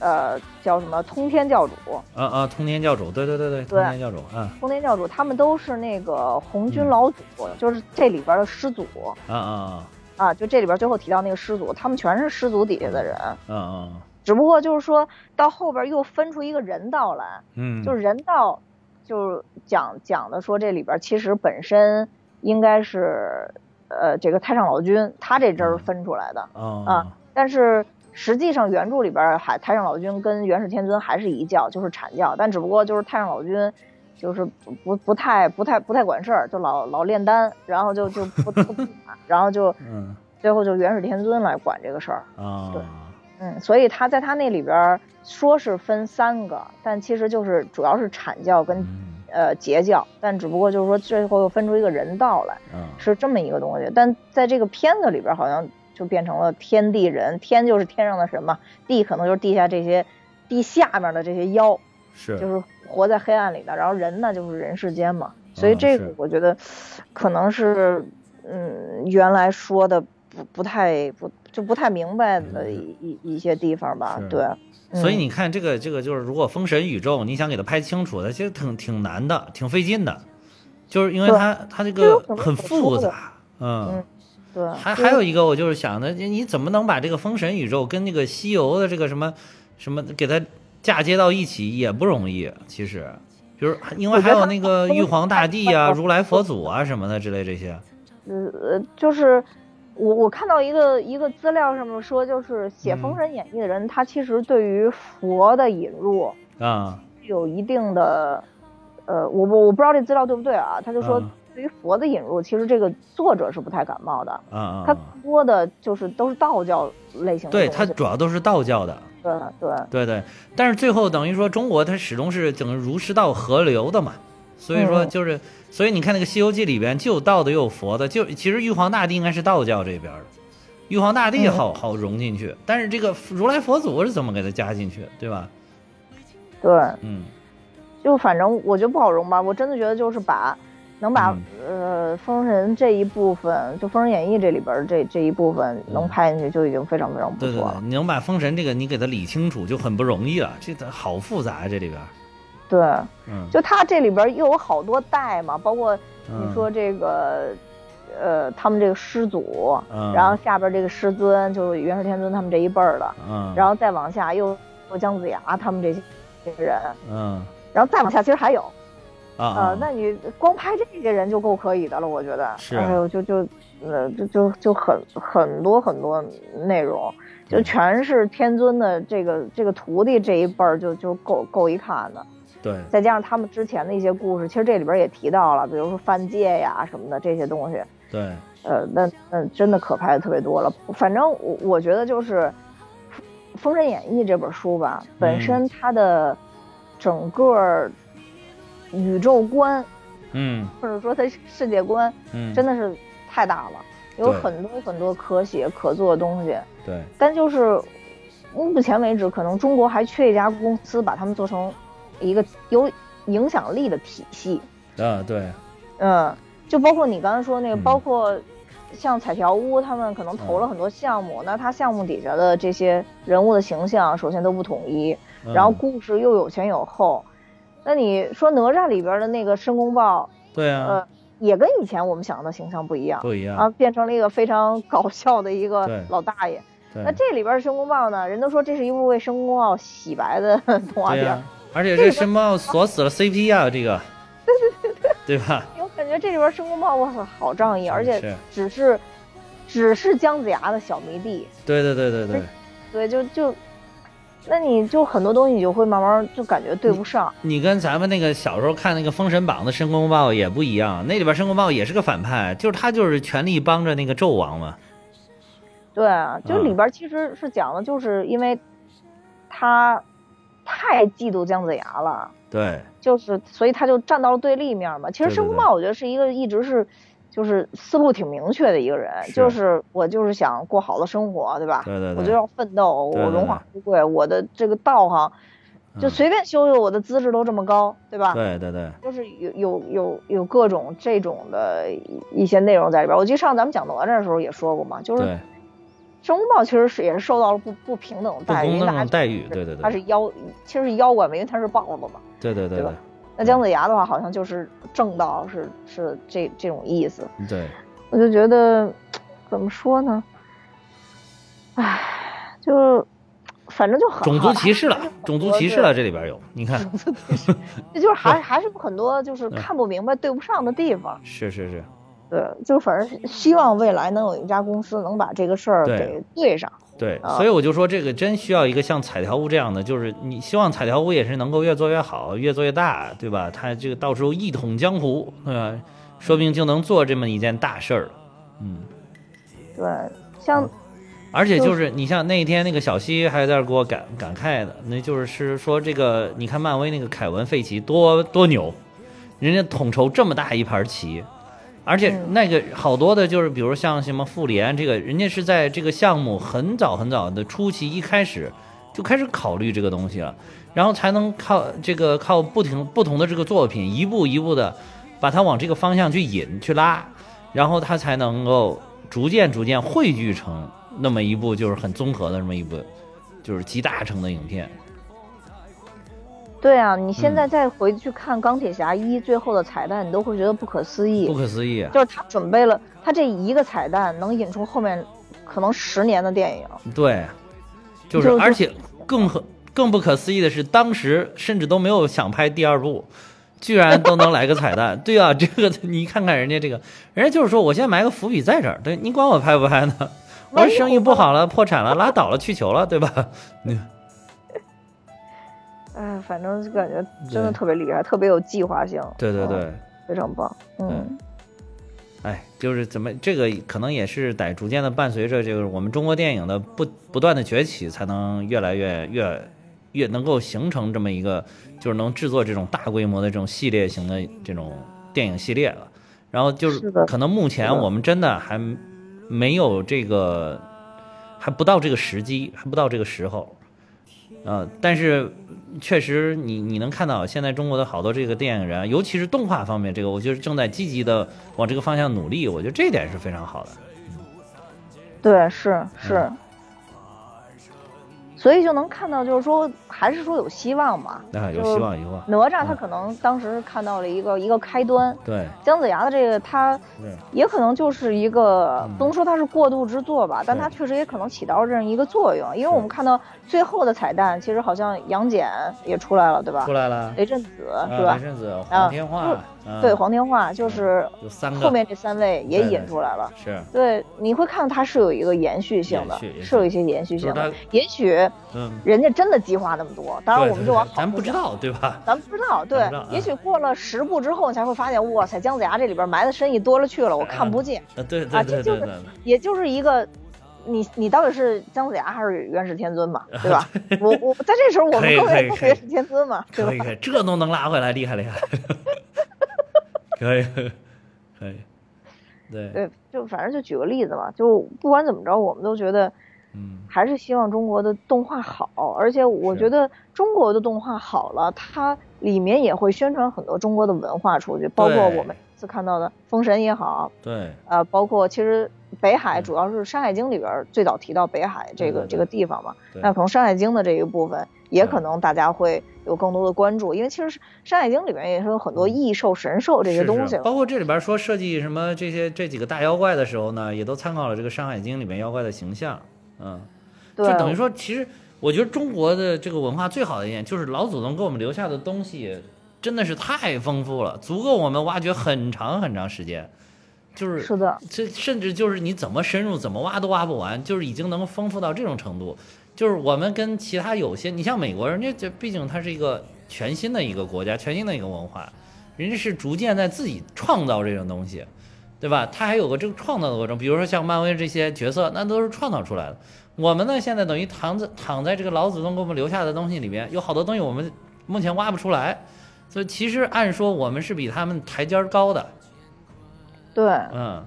呃，叫什么通天教主，啊啊！通天教主，对对对对，通天教主，嗯。通天教主他们都是那个红军嗯老祖，就是这里边的师祖。啊啊啊，就这里边最后提到那个师祖，他们全是师祖底下的人。啊啊！只不过就是说到后边又分出一个人道来，嗯，就是人道，就是讲讲的说这里边其实本身应该是，呃，这个太上老君他这支儿分出来的，啊啊但是实际上原著里边还太上老君跟元始天尊还是一教，就是阐教，但只不过就是太上老君。就是不不不太不太不太管事儿，就老老炼丹，然后就就不不然后就 嗯最后就元始天尊来管这个事儿。啊对嗯，所以他在他那里边儿说是分三个，但其实就是主要是阐教跟嗯呃截教，但只不过就是说最后又分出一个人道来，啊是这么一个东西。但在这个片子里边儿好像就变成了天地人，天就是天上的神嘛，地可能就是地下这些地下面的这些妖，是就是活在黑暗里的，然后人呢就是人世间嘛。所以嗯这个我觉得可能是嗯原来说的不不太不就不太明白的一一一些地方吧，对。嗯所以你看，这个这个就是，如果封神宇宙你想给它拍清楚的，其实挺挺难的，挺费劲的，就是因为它它这个很复杂，嗯嗯。对，还还有一个，我就是想的，你怎么能把这个封神宇宙跟那个西游的这个什么什么给它嫁接到一起，也不容易。其实，比如因为还有那个玉皇大帝啊、如来佛祖啊什么的之类这些。呃，就是我我看到一个一个资料上面说，就是写《封嗯神演义》的人，他其实对于佛的引入啊有一定的，呃，我我我不知道这资料对不对啊，他就说嗯对于佛的引入，其实这个作者是不太感冒的，啊嗯！他更多的就是都是道教类型的对，东西它主要都是道教的。对对对对，但是最后等于说中国它始终是整个儒释道合流的嘛，所以说嗯就是，所以你看那个《西游记》里边既有道的又有佛的，就其实玉皇大帝应该是道教这边的，玉皇大帝嗯好好融进去，但是这个如来佛祖是怎么给他加进去，对吧？对，嗯就反正我觉得不好融吧，我真的觉得就是把能把呃《封神》这一部分，就《封神演义》这里边这这一部分能拍进去，就已经非常非常不错了。对对对，你能把《封神》这个你给它理清楚，就很不容易了。这好复杂，这里边。对，嗯，就它这里边又有好多代嘛，包括你说这个，呃，他们这个师祖，然后下边这个师尊，就是元始天尊他们这一辈儿的，嗯，然后再往下又姜子牙他们这些这些人，嗯，然后再往下其实还有。啊，那你光拍这些人就够可以的了，我觉得。是。哎呦，就就，呃，就就就很很多很多内容，就全是天尊的这个这个徒弟这一辈儿，就就够够一看的。对。再加上他们之前的一些故事，其实这里边也提到了，比如说犯戒呀什么的这些东西。对。呃，那那真的可拍的特别多了。反正我我觉得就是《封神演义》这本书吧，本身它的整个。宇宙观，嗯，或者说它世界观，嗯，真的是太大了，有很多很多可写可做的东西。对，但就是目前为止，可能中国还缺一家公司把他们做成一个有影响力的体系。啊，对，嗯，就包括你刚才说那个，包括像彩条屋，他们可能投了很多项目，那他项目底下的这些人物的形象，首先都不统一，然后故事又有前有后。那你说哪吒里边的那个申公豹，对啊，呃，也跟以前我们想的形象不一样，不一样啊，变成了一个非常搞笑的一个老大爷。那这里边申公豹呢，人都说这是一部为申公豹洗白的 动画片，而且这申公豹锁死了 CP 啊，这个，对对对对，对吧？我感觉这里边申公豹哇塞，好仗义，而且只是只是姜子牙的小迷弟。对对对对对，对就就。那你就很多东西你就会慢慢就感觉对不上。你跟咱们那个小时候看那个《封神榜》的申公豹也不一样，那里边申公豹也是个反派，就是他就是全力帮着那个纣王嘛。对啊，就里边其实是讲的，就是因为他太嫉妒姜子牙了。对。就是所以他就站到了对立面嘛。其实申公豹我觉得是一个一直是。就是思路挺明确的一个人，就是我就是想过好的生活，对吧？对对对，我就要奋斗，我荣华富贵，我的这个道行，就随便修修，我的资质都这么高，对吧？对对对，就是有有有有各种这种的一些内容在里边。我记得上咱们讲哪吒的时候也说过嘛，就是申公豹其实是也是受到了不不平等待遇，待遇，对对对，他是妖，其实是妖怪嘛，因为他是豹子嘛，对对对对。那姜子牙的话，好像就是正道，是是这这种意思。对，我就觉得，怎么说呢？唉，就反正就很种族歧视了，种族歧视了，这里边有，你看，这就是还还是很多就是看不明白、对不上的地方。是是是，对，就反正希望未来能有一家公司能把这个事儿给对上。对，所以我就说这个真需要一个像彩条屋这样的，就是你希望彩条屋也是能够越做越好，越做越大，对吧？他这个到时候一统江湖，对吧？说不定就能做这么一件大事儿。嗯，对，像，而且就是你像那天那个小西还在那给我感感慨的，那就是是说这个，你看漫威那个凯文费奇多多牛，人家统筹这么大一盘棋。而且那个好多的，就是比如像什么妇联，这个人家是在这个项目很早很早的初期一开始就开始考虑这个东西了，然后才能靠这个靠不停不同的这个作品一步一步的把它往这个方向去引去拉，然后它才能够逐渐逐渐汇聚成那么一部就是很综合的这么一部就是集大成的影片。对啊，你现在再回去看《钢铁侠一》最后的彩蛋，你都会觉得不可思议。不可思议，就是他准备了他这一个彩蛋，能引出后面可能十年的电影。对，就是，而且更更不可思议的是，当时甚至都没有想拍第二部，居然都能来个彩蛋。对啊，这个你看看人家这个，人家就是说我先埋个伏笔在这儿，对你管我拍不拍呢？我生意不好了，破产了，拉倒了，去球了，对吧？你。哎，反正就感觉真的特别厉害，特别有计划性。对对对，非常棒。嗯，哎，就是怎么这个可能也是得逐渐的伴随着这个我们中国电影的不不断的崛起，才能越来越越越能够形成这么一个，就是能制作这种大规模的这种系列型的这种电影系列了。然后就是可能目前我们真的还没有这个，还不到这个时机，还不到这个时候。呃，但是确实你你能看到现在中国的好多这个电影人，尤其是动画方面，这个我觉得正在积极的往这个方向努力，我觉得这点是非常好的。对，是是。所以就能看到，就是说，还是说有希望嘛？啊，有希望，有希望。哪吒他可能当时看到了一个一个开端。对。姜子牙的这个他，也可能就是一个不能说他是过渡之作吧，但他确实也可能起到这样一个作用。因为我们看到最后的彩蛋，其实好像杨戬也出来了，对吧？出来了。雷震子是吧？雷震子，黄天化。对黄天化就是后面这三位也引出来了，是对你会看到它是有一个延续性的，是有一些延续性的。也许，嗯，人家真的计划那么多，当然我们就往好咱不知道对吧？咱不知道，对，也许过了十部之后，你才会发现，哇塞，姜子牙这里边埋的深意多了去了，我看不见。啊，对对对对对，也就是一个，你你到底是姜子牙还是元始天尊嘛？对吧？我我在这时候我们更愿意元始天尊嘛？可以可以，这都能拉回来，厉害厉害。可以，可以，对。对，就反正就举个例子嘛，就不管怎么着，我们都觉得，嗯，还是希望中国的动画好，而且我觉得中国的动画好了，它里面也会宣传很多中国的文化出去，包括我们次看到的《封神》也好，对，呃，包括其实北海主要是《山海经》里边最早提到北海这个这个地方嘛，那可能《山海经》的这一部分。也可能大家会有更多的关注，因为其实《山海经》里面也是有很多异兽、神兽这些东西，包括这里边说设计什么这些这几个大妖怪的时候呢，也都参考了这个《山海经》里面妖怪的形象，嗯，就等于说，其实我觉得中国的这个文化最好的一点就是老祖宗给我们留下的东西真的是太丰富了，足够我们挖掘很长很长时间，就是是的，这甚至就是你怎么深入怎么挖都挖不完，就是已经能丰富到这种程度。就是我们跟其他有些，你像美国人家，这毕竟它是一个全新的一个国家，全新的一个文化，人家是逐渐在自己创造这种东西，对吧？他还有个这个创造的过程，比如说像漫威这些角色，那都是创造出来的。我们呢，现在等于躺在躺在这个老祖宗给我们留下的东西里面，有好多东西我们目前挖不出来，所以其实按说我们是比他们台阶高的。对，嗯。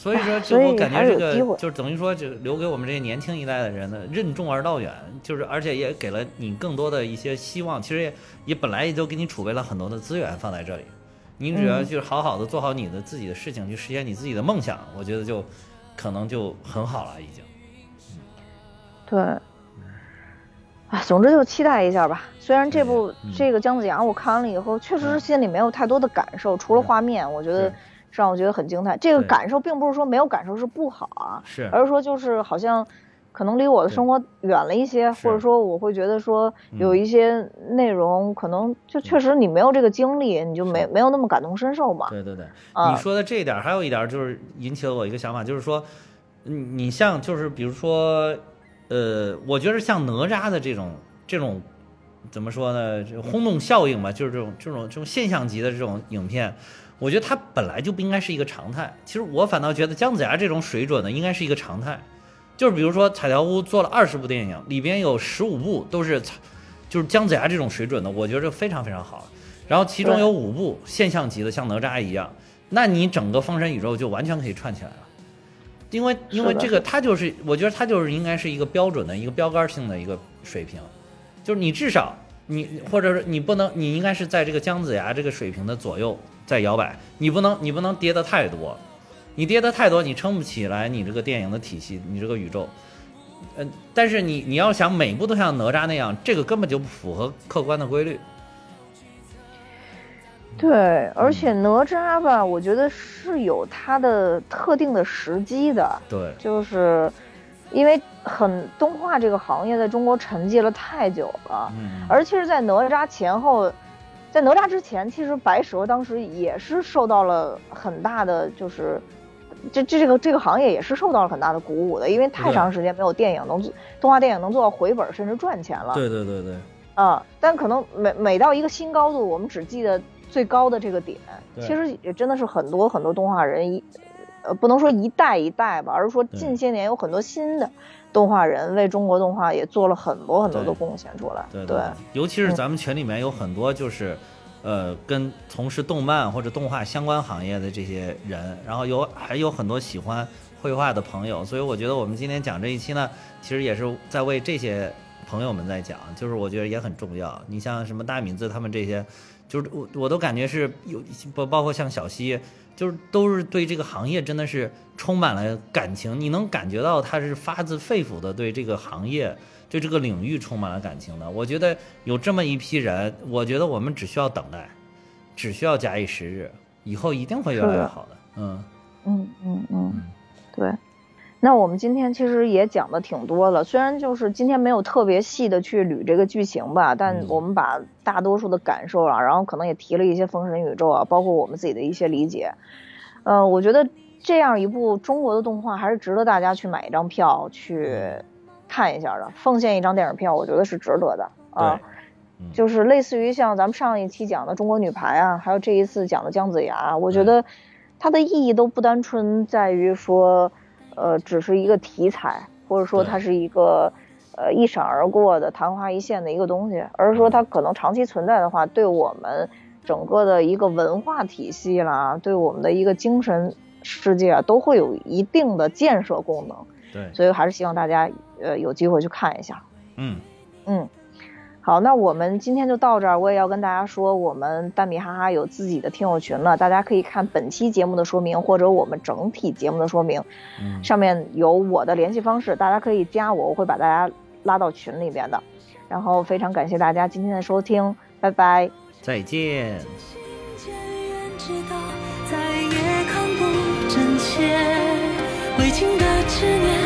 所以说，就我感觉这个，就等于说，就留给我们这些年轻一代的人呢，任重而道远，就是而且也给了你更多的一些希望。其实也也本来也就给你储备了很多的资源放在这里，你只要就是好好的做好你的自己的事情，去实现你自己的梦想，我觉得就可能就很好了，已经。对，啊，总之就期待一下吧。虽然这部这个姜子牙我看完了以后，确实是心里没有太多的感受，除了画面，我觉得。让我觉得很惊叹，这个感受并不是说没有感受是不好啊，是，而是说就是好像，可能离我的生活远了一些，或者说我会觉得说有一些内容可能就确实你没有这个经历，你就没没有那么感同身受嘛。对对对，你说的这一点还有一点就是引起了我一个想法，就是说，你你像就是比如说，呃，我觉得像哪吒的这种这种怎么说呢，轰动效应吧，就是这种这种这种现象级的这种影片。我觉得它本来就不应该是一个常态。其实我反倒觉得姜子牙这种水准呢，应该是一个常态。就是比如说彩条屋做了二十部电影，里边有十五部都是，就是姜子牙这种水准的，我觉得非常非常好。然后其中有五部现象级的，像哪吒一样，那你整个封神宇宙就完全可以串起来了。因为因为这个它就是，我觉得它就是应该是一个标准的一个标杆性的一个水平，就是你至少你或者是你不能，你应该是在这个姜子牙这个水平的左右。在摇摆，你不能，你不能跌的太多，你跌的太多，你撑不起来你这个电影的体系，你这个宇宙，嗯，但是你你要想每部都像哪吒那样，这个根本就不符合客观的规律。对，而且哪吒吧，我觉得是有它的特定的时机的。对，就是因为很动画这个行业在中国沉寂了太久了，嗯，而且是在哪吒前后。在哪吒之前，其实白蛇当时也是受到了很大的，就是这这这个这个行业也是受到了很大的鼓舞的，因为太长时间没有电影能动画电影能做到回本甚至赚钱了。对对对对。啊，但可能每每到一个新高度，我们只记得最高的这个点，其实也真的是很多很多动画人一，呃，不能说一代一代吧，而是说近些年有很多新的。动画人为中国动画也做了很多很多的贡献出来，对对，尤其是咱们群里面有很多就是呃，跟从事动漫或者动画相关行业的这些人，然后有还有很多喜欢绘画的朋友，所以我觉得我们今天讲这一期呢，其实也是在为这些朋友们在讲，就是我觉得也很重要。你像什么大敏子他们这些，就是我我都感觉是有包包括像小西，就是都是对这个行业真的是充满了感情，你能感觉到他是发自肺腑的对这个行业。对这个领域充满了感情的，我觉得有这么一批人，我觉得我们只需要等待，只需要假以时日，以后一定会越来越好的。嗯嗯嗯嗯，对。那我们今天其实也讲的挺多了，虽然就是今天没有特别细的去捋这个剧情吧，但我们把大多数的感受啊，然后可能也提了一些封神宇宙啊，包括我们自己的一些理解。呃，我觉得这样一部中国的动画还是值得大家去买一张票去。看一下的，奉献一张电影票，我觉得是值得的啊。就是类似于像咱们上一期讲的中国女排啊，还有这一次讲的姜子牙，我觉得它的意义都不单纯在于说，呃，只是一个题材，或者说它是一个呃一闪而过的昙花一现的一个东西，而是说它可能长期存在的话，对我们整个的一个文化体系啦，对我们的一个精神世界啊，都会有一定的建设功能。对，所以还是希望大家。呃，有机会去看一下。嗯嗯，好，那我们今天就到这儿。我也要跟大家说，我们蛋米哈哈有自己的听友群了，大家可以看本期节目的说明或者我们整体节目的说明，上面有我的联系方式，大家可以加我，我会把大家拉到群里边的。然后非常感谢大家今天的收听，拜拜，再见。这